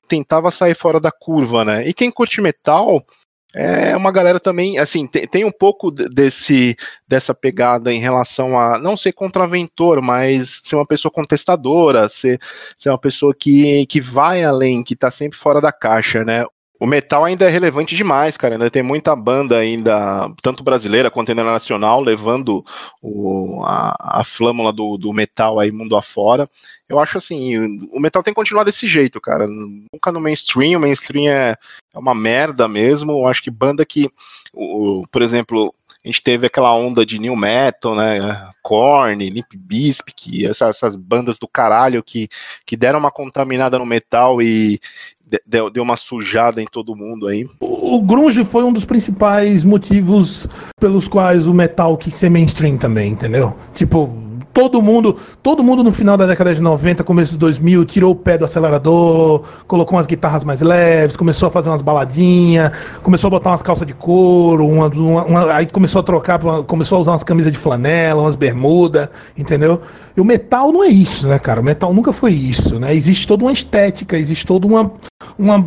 tentava sair fora da curva, né? E quem curte metal é uma galera também, assim, tem, tem, um pouco desse dessa pegada em relação a não ser contraventor, mas ser uma pessoa contestadora, ser, ser uma pessoa que, que vai além, que tá sempre fora da caixa, né? O metal ainda é relevante demais, cara. Ainda tem muita banda ainda, tanto brasileira quanto internacional, levando o, a, a flâmula do, do metal aí mundo afora. Eu acho assim, o metal tem que continuar desse jeito, cara. Nunca no mainstream, o mainstream é, é uma merda mesmo. Eu acho que banda que, o, por exemplo, a gente teve aquela onda de new metal, né? Korn, Limp Bizkit, essas, essas bandas do caralho que, que deram uma contaminada no metal e, deu, deu uma sujada em todo mundo aí. O, o grunge foi um dos principais motivos pelos quais o metal quis ser mainstream também, entendeu? Tipo, todo mundo, todo mundo no final da década de 90, começo de 2000, tirou o pé do acelerador, colocou umas guitarras mais leves, começou a fazer umas baladinhas, começou a botar umas calças de couro, uma, uma, uma, aí começou a trocar, começou a usar umas camisas de flanela, umas bermuda, entendeu? E o metal não é isso, né, cara? O metal nunca foi isso, né? Existe toda uma estética, existe toda uma, uma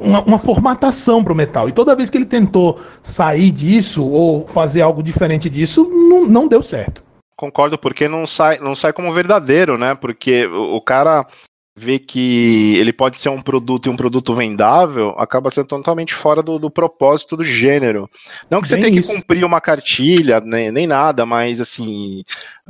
uma, uma, formatação para o metal. E toda vez que ele tentou sair disso ou fazer algo diferente disso, não, não deu certo. Concordo, porque não sai, não sai como verdadeiro, né? Porque o, o cara vê que ele pode ser um produto e um produto vendável, acaba sendo totalmente fora do, do propósito do gênero. Não que você tenha que cumprir uma cartilha, nem, nem nada, mas assim,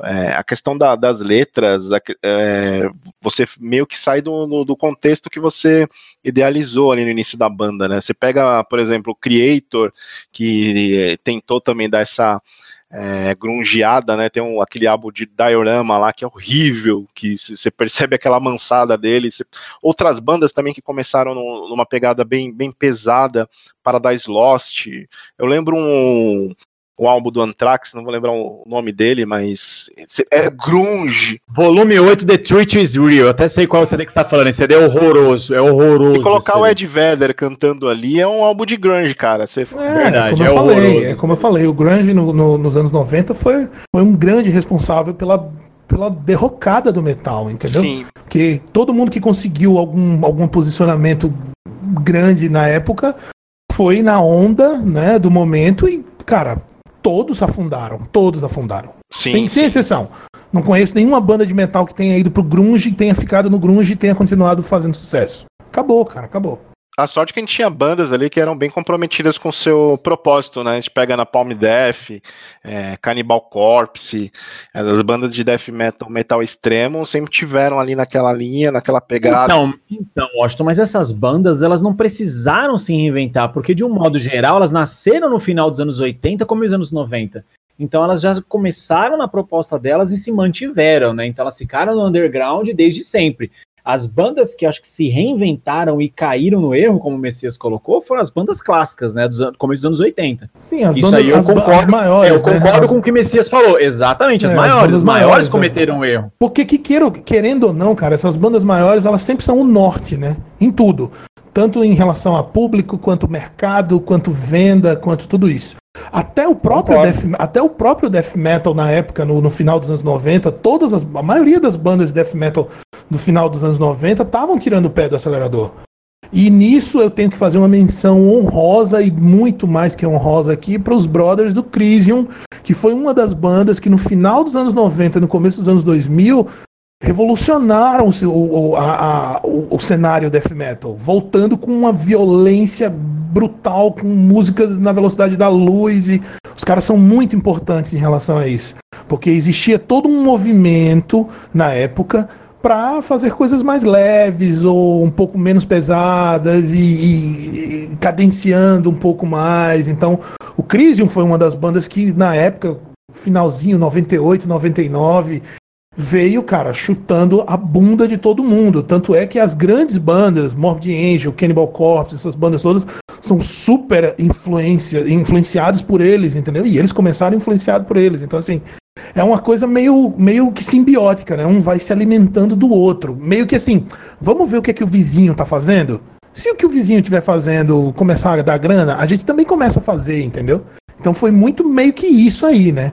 é, a questão da, das letras, é, você meio que sai do, do, do, contexto que você idealizou ali no início da banda, né? Você pega, por exemplo, o Creator, que tentou também dar essa é, grungeada, né? Tem um, aquele álbum de diorama lá que é horrível, que você percebe aquela mansada dele. Cê, outras bandas também que começaram no, numa pegada bem, bem pesada, Paradise Lost. Eu lembro um, o álbum do Anthrax, não vou lembrar o nome dele, mas é grunge. Volume 8, The Truth is Real. Eu até sei qual CD que você tá falando. Esse CD é horroroso, é horroroso. E colocar o Ed Vedder cantando ali é um álbum de grunge, cara. Você... É, Verdade, como é eu falei, é como eu falei, o grunge no, no, nos anos 90 foi, foi um grande responsável pela pela derrocada do metal, entendeu? Sim. Porque todo mundo que conseguiu algum, algum posicionamento grande na época foi na onda, né, do momento e, cara, todos afundaram. Todos afundaram. Sim, sem, sem exceção. Não conheço nenhuma banda de metal que tenha ido pro grunge, tenha ficado no grunge e tenha continuado fazendo sucesso. Acabou, cara, acabou. A sorte é que a gente tinha bandas ali que eram bem comprometidas com o seu propósito, né? A gente pega na Palm Death, é, Cannibal Corpse, as bandas de death metal, metal extremo, sempre tiveram ali naquela linha, naquela pegada. Então, então, Washington, mas essas bandas, elas não precisaram se reinventar, porque de um modo geral, elas nasceram no final dos anos 80 como nos anos 90. Então elas já começaram na proposta delas e se mantiveram, né? Então elas ficaram no underground desde sempre. As bandas que acho que se reinventaram e caíram no erro, como o Messias colocou, foram as bandas clássicas, né? Dos começo dos anos 80. Sim, as Isso bandas, aí eu concordo. Maiores, é, eu né? concordo né? com o que o Messias falou. Exatamente, as é, maiores. As, as maiores, maiores cometeram um erro. Porque que queiro, querendo ou não, cara, essas bandas maiores, elas sempre são o norte, né? Em tudo. Tanto em relação a público, quanto mercado, quanto venda, quanto tudo isso. Até o próprio, death, até o próprio death metal na época, no, no final dos anos 90, todas as, a maioria das bandas de death metal no final dos anos 90 estavam tirando o pé do acelerador. E nisso eu tenho que fazer uma menção honrosa e muito mais que honrosa aqui para os Brothers do Crisium, que foi uma das bandas que no final dos anos 90 no começo dos anos 2000 revolucionaram o, o, a, o, o cenário death metal, voltando com uma violência brutal, com músicas na velocidade da luz. E os caras são muito importantes em relação a isso, porque existia todo um movimento na época para fazer coisas mais leves ou um pouco menos pesadas e, e, e, cadenciando um pouco mais. Então, o Crisium foi uma das bandas que na época, finalzinho 98, 99, veio, cara, chutando a bunda de todo mundo. Tanto é que as grandes bandas, Morbid Angel, Cannibal Corpse, essas bandas todas, são super influência, influenciados por eles, entendeu? E eles começaram influenciados por eles. Então, assim, é uma coisa meio, meio que simbiótica, né? Um vai se alimentando do outro. Meio que assim, vamos ver o que é que o vizinho tá fazendo? Se o que o vizinho estiver fazendo começar a dar grana, a gente também começa a fazer, entendeu? Então foi muito meio que isso aí, né?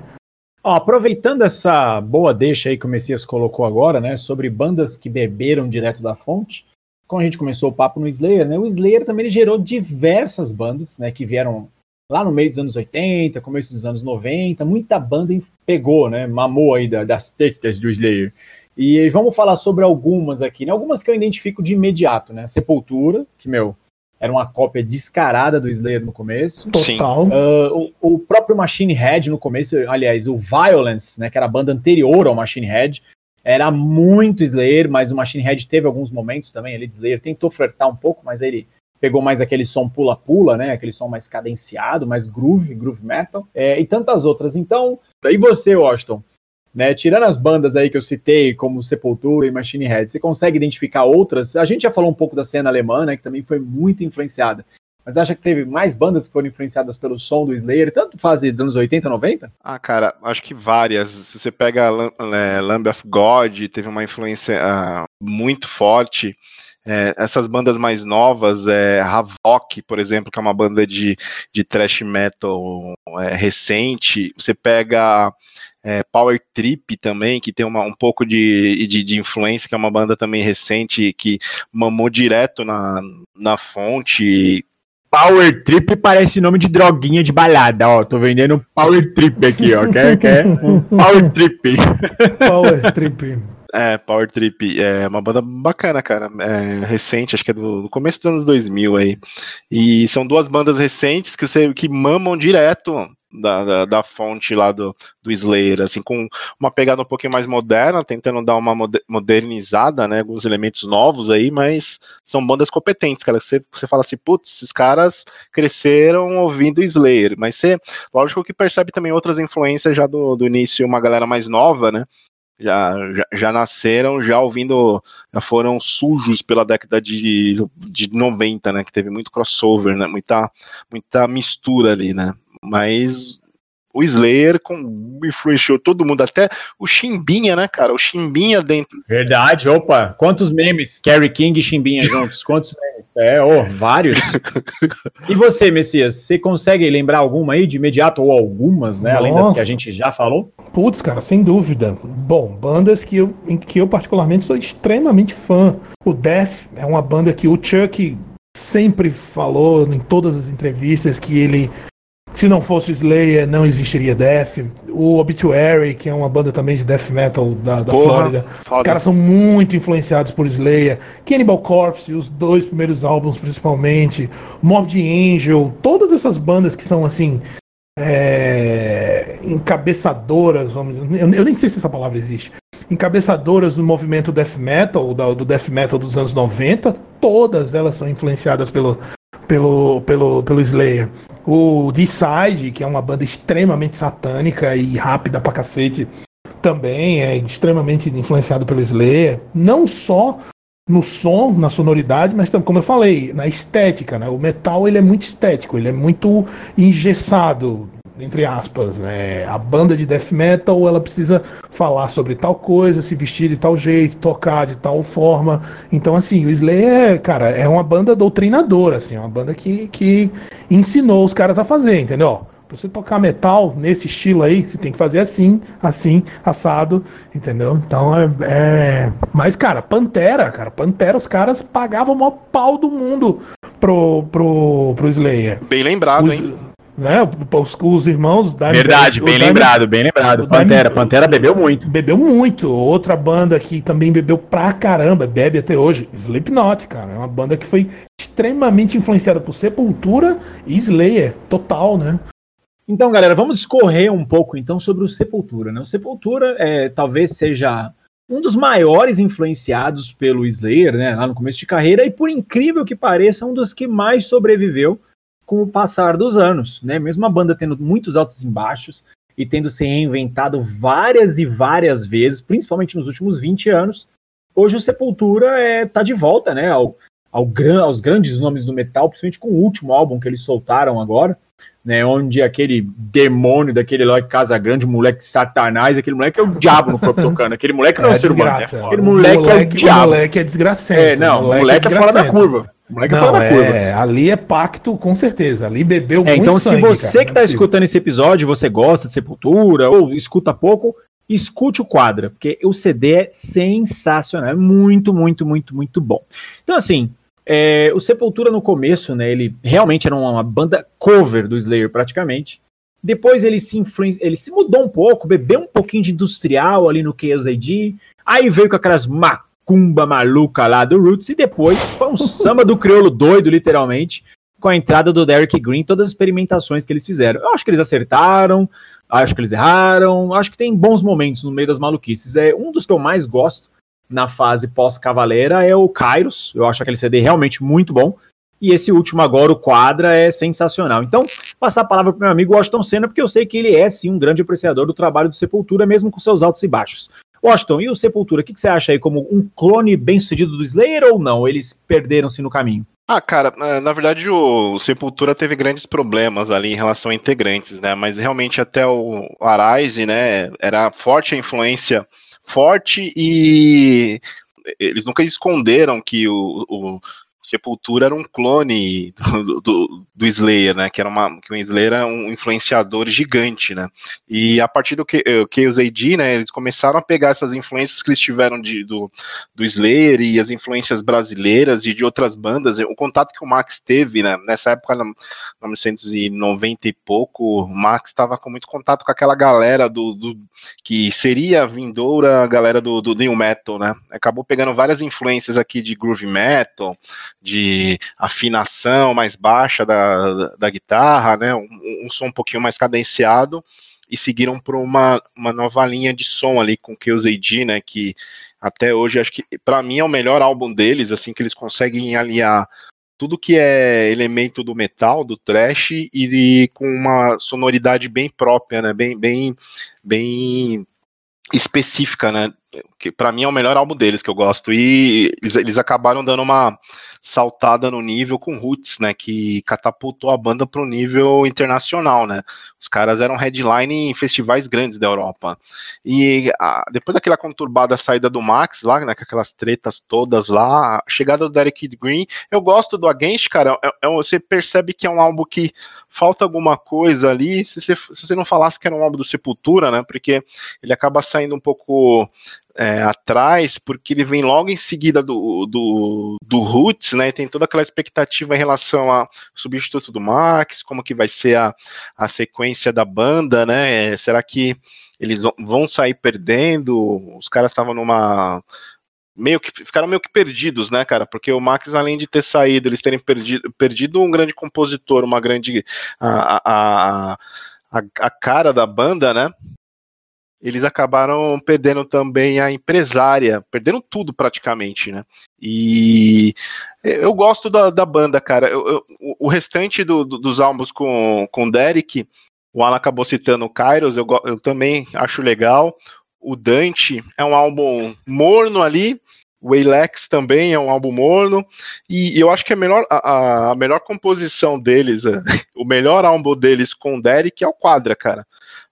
Ó, aproveitando essa boa deixa aí que o Messias colocou agora, né, sobre bandas que beberam direto da fonte, como a gente começou o papo no Slayer, né, o Slayer também gerou diversas bandas, né, que vieram lá no meio dos anos 80, começo dos anos 90, muita banda pegou, né, mamou aí das tetas do Slayer. E vamos falar sobre algumas aqui, né, algumas que eu identifico de imediato, né, Sepultura, que, meu, era uma cópia descarada do Slayer no começo. Total. Uh, o, o, próprio Machine Head no começo, aliás, o Violence, né, que era a banda anterior ao Machine Head, era muito Slayer, mas o Machine Head teve alguns momentos também ali de Slayer, tentou flertar um pouco, mas ele pegou mais aquele som pula-pula, né, aquele som mais cadenciado, mais groove, groove metal, é, e tantas outras. Então, e você, Washington? Né, tirando as bandas aí que eu citei, como Sepultura e Machine Head, você consegue identificar outras? A gente já falou um pouco da cena alemã, né, que também foi muito influenciada. Mas acha que teve mais bandas que foram influenciadas pelo som do Slayer, tanto fase dos anos 80, 90? Ah, cara, acho que várias. Se você pega é, Lamb of God, teve uma influência uh, muito forte. É, essas bandas mais novas, é, Havok, por exemplo, que é uma banda de, de thrash metal é, recente. Você pega é, Power Trip também, que tem uma, um pouco de, de, de, influência, que é uma banda também recente, que mamou direto na, na fonte. Power Trip parece nome de droguinha de balada, ó. Tô vendendo Power Trip aqui, ó. Quer, quer? Power Trip. Power Trip. É, Power Trip é uma banda bacana, cara. É recente, acho que é do, do, começo dos anos 2000 aí. E são duas bandas recentes que, você, que mamam direto da, da, da, fonte lá do, do Slayer, assim, com uma pegada um pouquinho mais moderna, tentando dar uma modernizada, né, alguns elementos novos aí, mas são bandas competentes, cara, você, você fala assim, putz, esses caras cresceram ouvindo Slayer, mas você, lógico que percebe também outras influências já do, do início, uma galera mais nova, né, já, já, já, nasceram já ouvindo, já foram sujos pela década de, de 90, né, que teve muito crossover, né, muita, muita mistura ali, né, mas o Slayer com, influenciou todo mundo, até o Chimbinha, né, cara? O Chimbinha dentro. Verdade, opa, quantos memes? Kerry King e Chimbinha juntos, quantos memes? É, oh, vários. e você, Messias, você consegue lembrar alguma aí de imediato, ou algumas, né, Nossa. além das que a gente já falou? Putz, cara, sem dúvida. Bom, bandas que eu, em que eu particularmente sou extremamente fã. O Death é uma banda que o Chuck sempre falou em todas as entrevistas que ele se não fosse Slayer, não existiria Death. O Obituary, que é uma banda também de death metal da, da Porra, Flórida. Foda. Os caras são muito influenciados por Slayer. Cannibal Corpse, os dois primeiros álbuns principalmente. Morbid Angel, todas essas bandas que são assim. É, encabeçadoras, vamos dizer, eu, eu, nem sei se essa palavra existe. Encabeçadoras do movimento death metal, do, do death metal dos anos 90, todas elas são influenciadas pelo, pelo, pelo, pelo Slayer. O D-Side, que é uma banda extremamente satânica e rápida pra cacete, também é extremamente influenciado pelo Slayer. Não só no som, na sonoridade, mas também, como eu falei, na estética, né? O metal ele é muito estético, ele é muito engessado entre aspas, né? A banda de death metal, ela precisa falar sobre tal coisa, se vestir de tal jeito, tocar de tal forma. Então, assim, o Slayer, cara, é uma banda doutrinadora, assim, é uma banda que, que ensinou os caras a fazer, entendeu? Pra você tocar metal nesse estilo aí, você tem que fazer assim, assim, assado, entendeu? Então é. é... Mas, cara, Pantera, cara, Pantera, os caras pagavam o maior pau do mundo pro, pro, pro Slayer. Bem lembrado, os... hein? Né? Os, os irmãos da Verdade, bem lembrado, bem lembrado. Pantera, Pantera bebeu muito. Bebeu muito. Outra banda que também bebeu pra caramba, bebe até hoje, Slipknot, cara. É uma banda que foi extremamente influenciada por Sepultura e Slayer, total, né? Então, galera, vamos discorrer um pouco então sobre o Sepultura, né? O Sepultura é, talvez seja um dos maiores influenciados pelo Slayer, né, lá no começo de carreira, e por incrível que pareça, um dos que mais sobreviveu com o passar dos anos, né? Mesmo a banda tendo muitos altos e baixos e tendo se reinventado várias e várias vezes, principalmente nos últimos 20 anos, hoje o Sepultura é, tá de volta, né, ao, ao gran, aos grandes nomes do metal, principalmente com o último álbum que eles soltaram agora, né, onde aquele demônio daquele lá de Casa Grande, moleque satanás, aquele moleque é o diabo no corpo tocando, aquele moleque não é, é um ser humano, né? aquele moleque, moleque, é o diabo. O moleque é desgraçado. É, não, o moleque, moleque é, é fora da curva. O moleque não, é, curva. ali é pacto, com certeza. Ali bebeu é, muito Então, sangue, se você cara, que está é escutando esse episódio, você gosta de Sepultura ou escuta pouco, escute o quadra, porque o CD é sensacional, é muito, muito, muito, muito bom. Então, assim, é, o Sepultura no começo, né, ele realmente era uma banda cover do Slayer praticamente. Depois ele se, ele se mudou um pouco, bebeu um pouquinho de industrial ali no Chaos AD, aí veio com aquelas macumba maluca lá do Roots, e depois foi um samba do crioulo doido, literalmente, com a entrada do Derek Green, todas as experimentações que eles fizeram. Eu acho que eles acertaram, acho que eles erraram, acho que tem bons momentos no meio das maluquices. É um dos que eu mais gosto na fase pós-cavaleira é o Kairos, eu acho aquele CD realmente muito bom. E esse último agora, o Quadra, é sensacional. Então, passar a palavra para meu amigo Washington Senna, porque eu sei que ele é sim um grande apreciador do trabalho do Sepultura, mesmo com seus altos e baixos. Washington, e o Sepultura, o que, que você acha aí como um clone bem sucedido do Slayer ou não? Eles perderam-se no caminho? Ah, cara, é, na verdade o Sepultura teve grandes problemas ali em relação a integrantes, né? Mas realmente até o Arise, né, era forte a influência, forte e eles nunca esconderam que o, o Sepultura era um clone do, do, do, Slayer, né? Que era uma que o Slayer era um influenciador gigante, né? E a partir do que o Chaos AD, né? Eles começaram a pegar essas influências que eles tiveram de, do, do Slayer e as influências brasileiras e de outras bandas. O contato que o Max teve, né? Nessa época, 1990 e pouco, o Max estava com muito contato com aquela galera do, do que seria a vindoura galera do, do New Metal, né? Acabou pegando várias influências aqui de groove metal de afinação mais baixa da, da guitarra, né? Um, um som um pouquinho mais cadenciado e seguiram por uma, uma nova linha de som ali com AD, né? Que até hoje acho que para mim é o melhor álbum deles, assim que eles conseguem aliar tudo que é elemento do metal, do thrash e, e com uma sonoridade bem própria, né? Bem, bem, bem específica, né? Que para mim é o melhor álbum deles que eu gosto. E eles, eles acabaram dando uma saltada no nível com Roots, né? Que catapultou a banda para o nível internacional, né? Os caras eram headline em festivais grandes da Europa. E a, depois daquela conturbada saída do Max lá, né? Com aquelas tretas todas lá, chegada do Derek Green, eu gosto do Against, cara. É, é, você percebe que é um álbum que falta alguma coisa ali. Se você, se você não falasse que era um álbum do Sepultura, né? Porque ele acaba saindo um pouco é, atrás, porque ele vem logo em seguida do, do, do Roots, né? E tem toda aquela expectativa em relação ao substituto do Max, como que vai ser a, a sequência da banda, né? É, será que eles vão sair perdendo? Os caras estavam numa meio que ficaram meio que perdidos, né, cara? Porque o Max, além de ter saído, eles terem perdido, perdido um grande compositor, uma grande a, a, a, a cara da banda, né? Eles acabaram perdendo também a empresária, perderam tudo praticamente, né? E eu gosto da, da banda, cara. Eu, eu, o restante do, do, dos álbuns com, com Derek, o Alan acabou citando o Kairos, eu, eu também acho legal. O Dante é um álbum morno ali, o Alex também é um álbum morno, e eu acho que a melhor, a, a melhor composição deles, o melhor álbum deles com o Derek é o Quadra, cara.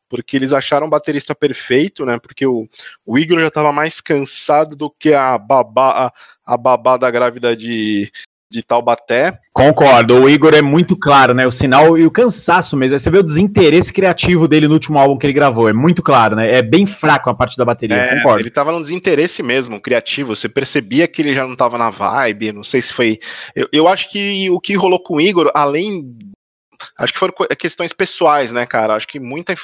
Porque eles acharam o baterista perfeito, né? Porque o, o Igor já estava mais cansado do que a babá, a, a babá da grávida de, de Taubaté. Concordo, o Igor é muito claro, né? O sinal e o cansaço mesmo. Você vê o desinteresse criativo dele no último álbum que ele gravou, é muito claro, né? É bem fraco a parte da bateria, é, concordo. Ele tava num desinteresse mesmo, criativo. Você percebia que ele já não tava na vibe, não sei se foi. Eu, eu acho que o que rolou com o Igor, além. Acho que foram questões pessoais, né, cara? Acho que muita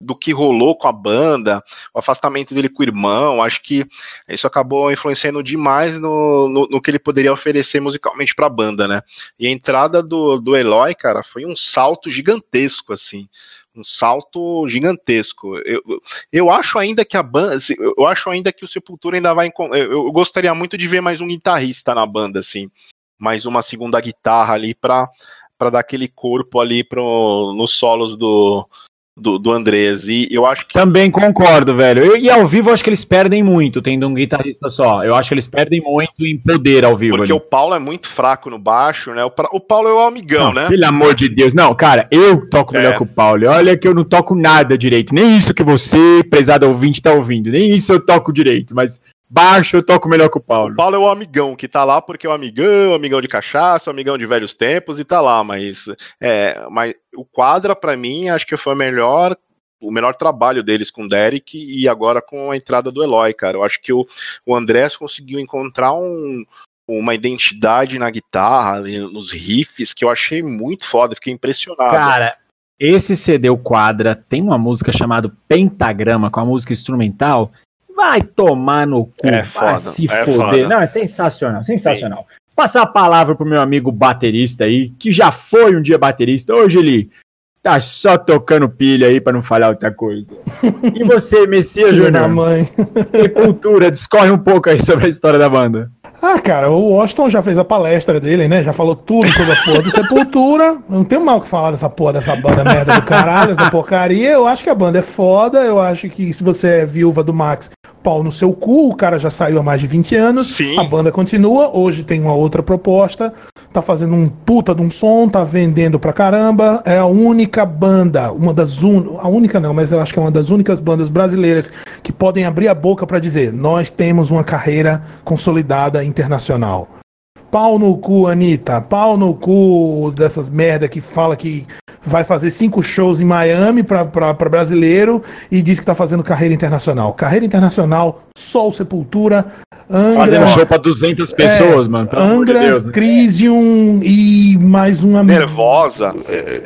do que rolou com a banda, o afastamento dele com o irmão, acho que isso acabou influenciando demais no, no, no que ele poderia oferecer musicalmente para a banda, né? E a entrada do, do Eloy, cara, foi um salto gigantesco, assim, um salto gigantesco. Eu, eu acho ainda que a banda, eu acho ainda que o Sepultura ainda vai, eu gostaria muito de ver mais um guitarrista na banda, assim, mais uma segunda guitarra ali para para dar aquele corpo ali pro, nos solos do, do, do Andrés. E eu acho que. Também concordo, velho. Eu, e ao vivo eu acho que eles perdem muito, tendo um guitarrista só. Eu acho que eles perdem muito em poder ao vivo. Porque ali. o Paulo é muito fraco no baixo, né? O, o Paulo é o amigão, não, né? Pelo amor de Deus. Não, cara, eu toco melhor é. que o Paulo. Olha que eu não toco nada direito. Nem isso que você, prezado ouvinte, tá ouvindo. Nem isso eu toco direito. Mas baixo eu toco melhor que o Paulo. O Paulo é o amigão que tá lá porque é o amigão, amigão de cachaça, amigão de velhos tempos e tá lá, mas é, mas o Quadra para mim acho que foi o melhor o melhor trabalho deles com o Derek e agora com a entrada do Eloy, cara. Eu acho que o, o Andrés conseguiu encontrar um, uma identidade na guitarra, nos riffs, que eu achei muito foda, fiquei impressionado. Cara, esse CD, o Quadra, tem uma música chamada Pentagrama, com a música instrumental, Vai tomar no cu, é vai se é foder. Foda. Não, é sensacional, sensacional. Sim. Passar a palavra pro meu amigo baterista aí, que já foi um dia baterista. Hoje ele tá só tocando pilha aí para não falar outra coisa. E você, Messias Júnior? mãe. Sepultura, discorre um pouco aí sobre a história da banda. Ah, cara, o Washington já fez a palestra dele, né? Já falou tudo sobre a porra do Sepultura. Não tem mal o que falar dessa porra dessa banda merda do caralho, essa porcaria. Eu acho que a banda é foda. Eu acho que se você é viúva do Max, pau no seu cu, o cara já saiu há mais de 20 anos, Sim. a banda continua, hoje tem uma outra proposta, tá fazendo um puta de um som, tá vendendo pra caramba, é a única banda, uma das un... a única não, mas eu acho que é uma das únicas bandas brasileiras que podem abrir a boca para dizer, nós temos uma carreira consolidada internacional. Pau no cu, Anitta. Pau no cu dessas merda que fala que vai fazer cinco shows em Miami para brasileiro e diz que tá fazendo carreira internacional. Carreira internacional, o Sepultura. Angra, Fazendo show pra 200 pessoas, é, mano. Angra, de Deus, né? Crisium e mais uma. Nervosa.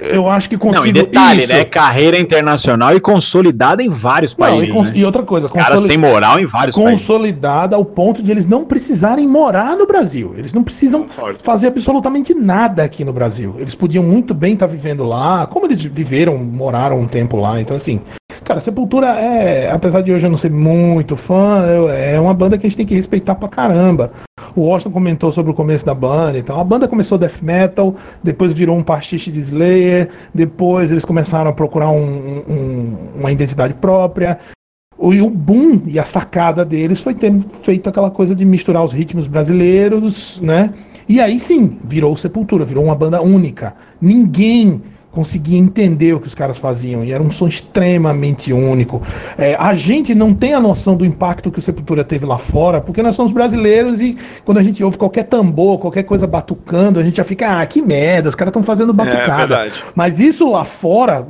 Eu acho que consigo. Não, e detalhe, isso. né? Carreira internacional e consolidada em vários países. Não, e, né? e, outra coisa, os caras têm moral em vários consolidada países. Consolidada ao ponto de eles não precisarem morar no Brasil. Eles não precisam fazer absolutamente nada aqui no Brasil. Eles podiam muito bem estar tá vivendo lá, como eles viveram, moraram um tempo lá. Então, assim, Cara, Sepultura é, apesar de hoje eu não ser muito fã, é uma banda que a gente tem que respeitar pra caramba. O Washington comentou sobre o começo da banda e tal. A banda começou death metal, depois virou um pastiche de Slayer, depois eles começaram a procurar um, um, uma identidade própria. O, o boom e a sacada deles foi ter feito aquela coisa de misturar os ritmos brasileiros, né? E aí sim, virou Sepultura, virou uma banda única. Ninguém conseguia entender o que os caras faziam e era um som extremamente único. É, a gente não tem a noção do impacto que o Sepultura teve lá fora, porque nós somos brasileiros e quando a gente ouve qualquer tambor, qualquer coisa batucando, a gente já fica, ah, que merda, os caras estão fazendo é, batucada. É, Mas isso lá fora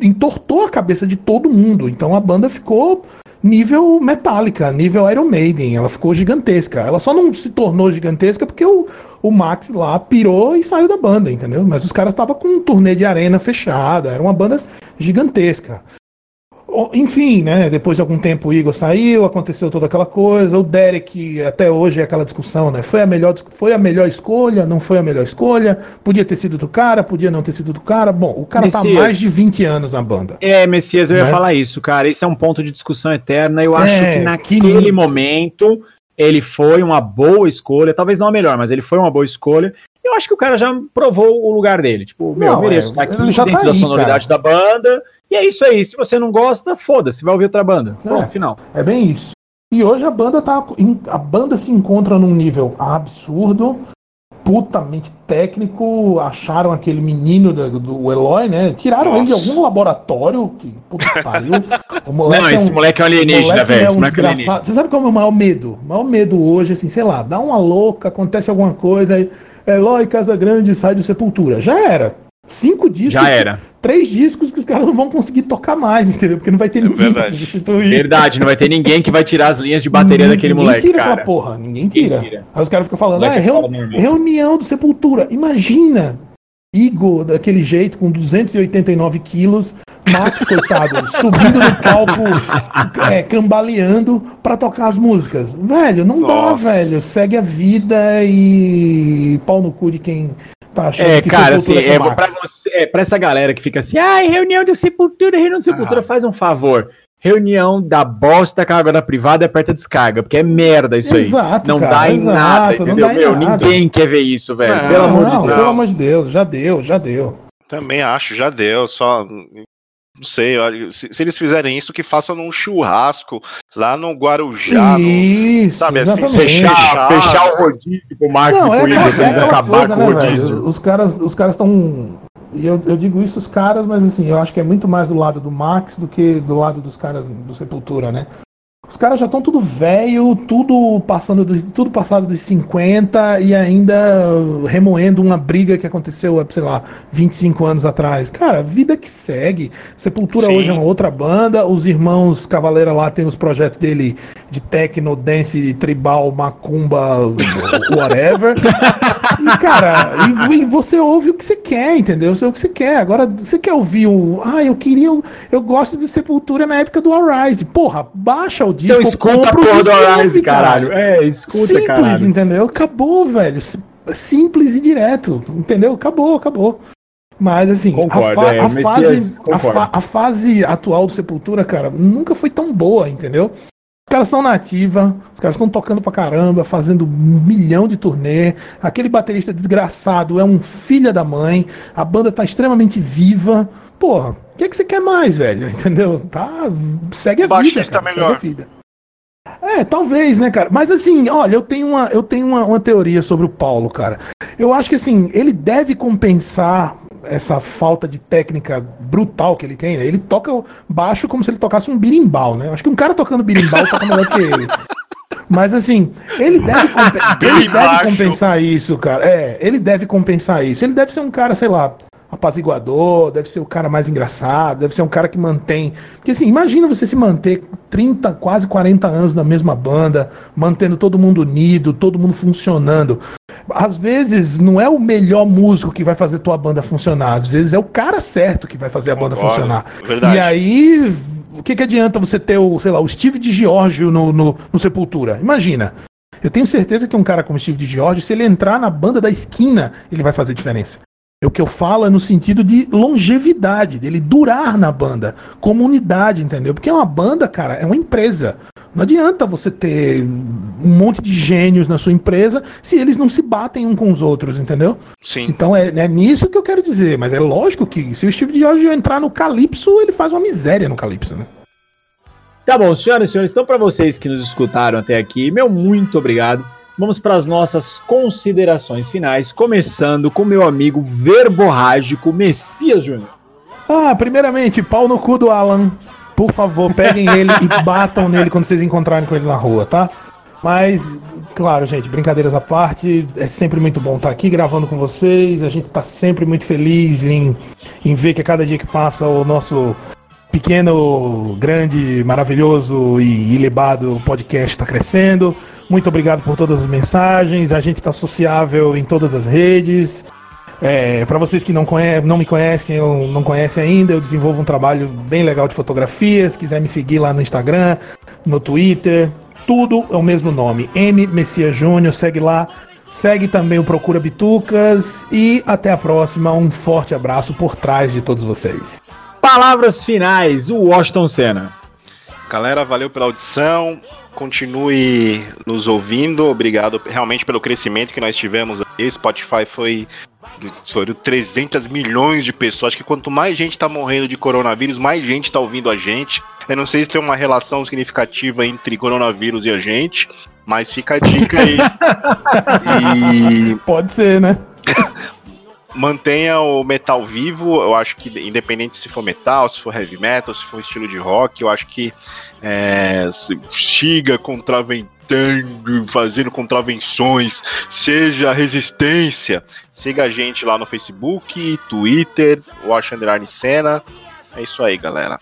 entortou a cabeça de todo mundo. Então a banda ficou nível Metallica, nível Iron Maiden. Ela ficou gigantesca. Ela só não se tornou gigantesca porque o, o Max lá pirou e saiu da banda, entendeu? Mas os caras estavam com um turnê de arena fechada. Era uma banda gigantesca. Enfim, né? Depois de algum tempo o Igor saiu, aconteceu toda aquela coisa. O Derek, até hoje, é aquela discussão, né? Foi a melhor, foi a melhor escolha, não foi a melhor escolha? Podia ter sido do cara, podia não ter sido do cara. Bom, o cara Messias. tá mais de 20 anos na banda. É, Messias, eu né? ia falar isso, cara. Esse é um ponto de discussão eterna. Eu acho é, que naquele que... momento ele foi uma boa escolha. Talvez não a melhor, mas ele foi uma boa escolha. Eu acho que o cara já provou o lugar dele. Tipo, meu, não, mereço é, estar aqui dentro tá aí, da sonoridade cara. da banda e é isso aí. Se você não gosta, foda-se, vai ouvir outra banda. Pronto, é, final. É bem isso. E hoje a banda tá. A banda se encontra num nível absurdo, putamente técnico. Acharam aquele menino do, do Eloy, né? Tiraram Nossa. ele de algum laboratório. Que, puta que pariu. não, é um, esse moleque é um alienígena, velho. É um desgraçado. Você sabe qual é o maior medo? O maior medo hoje, assim, sei lá, dá uma louca, acontece alguma coisa, aí Eloy Casa Grande sai de Sepultura. Já era. Cinco discos. Já era. Três discos que os caras não vão conseguir tocar mais, entendeu? Porque não vai ter é ninguém pra substituir. Verdade, não vai ter ninguém que vai tirar as linhas de bateria ninguém, daquele moleque, tira cara. porra, ninguém tira. ninguém tira. Aí os caras ficam falando, ah, é reu reunião do Sepultura. Imagina Igor daquele jeito, com 289 quilos, Max, coitado, subindo no palco, é, cambaleando para tocar as músicas. Velho, não Nossa. dá, velho. Segue a vida e pau no cu de quem Tá é, cara, assim, é, pra, você, é, pra essa galera que fica assim, ai, reunião de Sepultura, reunião de Sepultura, ah. faz um favor. Reunião da bosta com a água da privada aperta descarga, porque é merda isso exato, aí. Não cara, dá em exato, nada, entendeu? Dá Meu, nada. ninguém quer ver isso, velho. Não, pelo amor de Deus. Pelo amor de Deus, já deu, já deu. Também acho, já deu. Só não sei, se, se, eles fizerem isso, que façam num churrasco lá no Guarujá. Isso, no, sabe assim, fechar, fechar o rodízio pro Max não, e pro é, Igor, é acabar coisa, com o né, rodízio. Os caras os caras estão. E eu, eu digo isso os caras, mas assim, eu acho que é muito mais do lado do Max do que do lado dos caras do Sepultura, né? Os caras já estão tudo velho, tudo passando do, tudo passado dos 50 e ainda remoendo uma briga que aconteceu, sei lá, 25 anos atrás. Cara, vida que segue. Sepultura Sim. hoje é uma outra banda, os irmãos Cavaleira lá tem os projetos dele de techno, dance, tribal, macumba, whatever. e cara, e, e, você ouve o que você quer, entendeu? Você o que você quer. Agora, você quer ouvir o, ah, eu queria, eu gosto de Sepultura na época do Arise. Porra, baixa o disco. Então escuta a porra do Arise, caralho. É, escuta, Simples, caralho. entendeu? Acabou, velho. Simples e direto, entendeu? Acabou, acabou. Mas assim, Concordo, a, fa é, a, fase, a, fa a, fase atual do Sepultura, cara, nunca foi tão boa, entendeu? Os caras são nativa, os caras estão tocando pra caramba, fazendo um milhão de turnê. Aquele baterista desgraçado é um filho da mãe. A banda tá extremamente viva. Porra, o que, é que você quer mais, velho? Entendeu? Tá, segue a vida, cara, segue a vida. É, talvez, né, cara? Mas assim, olha, eu tenho, uma, eu tenho uma, uma teoria sobre o Paulo, cara. Eu acho que assim, ele deve compensar essa falta de técnica brutal que ele tem, né? Ele toca baixo como se ele tocasse um birimbau, né? Eu acho que um cara tocando birimbau toca melhor que ele. Mas assim, ele deve, ele deve compensar isso, cara. É, ele deve compensar isso. Ele deve ser um cara, sei lá, apaziguador, deve ser o cara mais engraçado, deve ser um cara que mantém. Porque assim, imagina você se manter 30, quase 40 anos na mesma banda, mantendo todo mundo unido, todo mundo funcionando. Às vezes não é o melhor músico que vai fazer tua banda funcionar, às vezes é o cara certo que vai fazer a banda Concordo, funcionar. Verdade. E aí, o que, que adianta você ter o, sei lá, o Steve de Giorgio no, no, no Sepultura? Imagina. Eu tenho certeza que um cara como Steve de Giorgio, se ele entrar na banda da esquina, ele vai fazer diferença. O que eu falo é no sentido de longevidade, dele durar na banda, comunidade, entendeu? Porque é uma banda, cara, é uma empresa. Não adianta você ter um monte de gênios na sua empresa se eles não se batem um com os outros, entendeu? Sim. Então é, é nisso que eu quero dizer. Mas é lógico que se o Steve Jobs entrar no Calypso, ele faz uma miséria no Calypso, né? Tá bom, senhoras e senhores, então para vocês que nos escutaram até aqui, meu muito obrigado. Vamos para as nossas considerações finais, começando com meu amigo verborrágico Messias Júnior. Ah, primeiramente, pau no cu do Alan. Por favor, peguem ele e batam nele quando vocês encontrarem com ele na rua, tá? Mas, claro, gente, brincadeiras à parte, é sempre muito bom estar aqui gravando com vocês. A gente está sempre muito feliz em, em ver que a cada dia que passa o nosso pequeno, grande, maravilhoso e ilibado podcast está crescendo. Muito obrigado por todas as mensagens. A gente está sociável em todas as redes. É, para vocês que não, conhe não me conhecem ou não conhecem ainda, eu desenvolvo um trabalho bem legal de fotografia. Se quiser me seguir lá no Instagram, no Twitter, tudo é o mesmo nome. M Messias Júnior, segue lá. Segue também o Procura Bitucas e até a próxima. Um forte abraço por trás de todos vocês. Palavras finais, o Washington Senna. Galera, valeu pela audição continue nos ouvindo. Obrigado realmente pelo crescimento que nós tivemos. aí. Spotify foi foram 300 milhões de pessoas. Acho que quanto mais gente tá morrendo de coronavírus, mais gente tá ouvindo a gente. Eu não sei se tem uma relação significativa entre coronavírus e a gente, mas fica a dica aí. e... Pode ser, né? mantenha o metal vivo. Eu acho que, independente se for metal, se for heavy metal, se for estilo de rock, eu acho que é, siga contraventando, fazendo contravenções, seja resistência. Siga a gente lá no Facebook, Twitter, Watch Underline Cena. É isso aí, galera.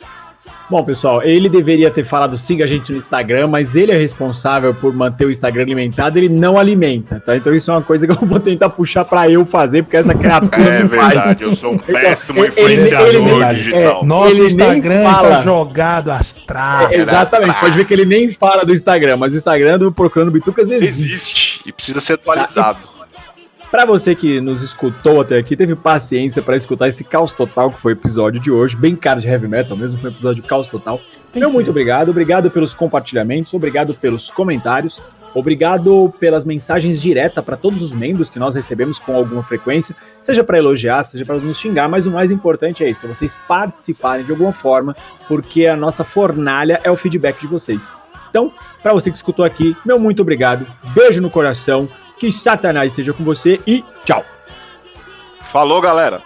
Bom, pessoal, ele deveria ter falado siga a gente no Instagram, mas ele é responsável por manter o Instagram alimentado, ele não alimenta, tá? Então isso é uma coisa que eu vou tentar puxar para eu fazer, porque essa criatura é não verdade, faz. eu sou um então, péssimo influenciador ele, ele, digital. É, Nosso ele Instagram está jogado às traças. É, exatamente, pode ver que ele nem fala do Instagram, mas o Instagram do Procurando Bitucas existe. Existe, e precisa ser atualizado. Tá? Para você que nos escutou até aqui, teve paciência para escutar esse caos total que foi o episódio de hoje, bem caro de heavy metal mesmo, foi um episódio caos total. Meu muito obrigado, obrigado pelos compartilhamentos, obrigado pelos comentários. Obrigado pelas mensagens diretas para todos os membros que nós recebemos com alguma frequência, seja para elogiar, seja para nos xingar, mas o mais importante é isso, é vocês participarem de alguma forma, porque a nossa fornalha é o feedback de vocês. Então, para você que escutou aqui, meu muito obrigado, beijo no coração, que Satanás esteja com você e tchau. Falou, galera.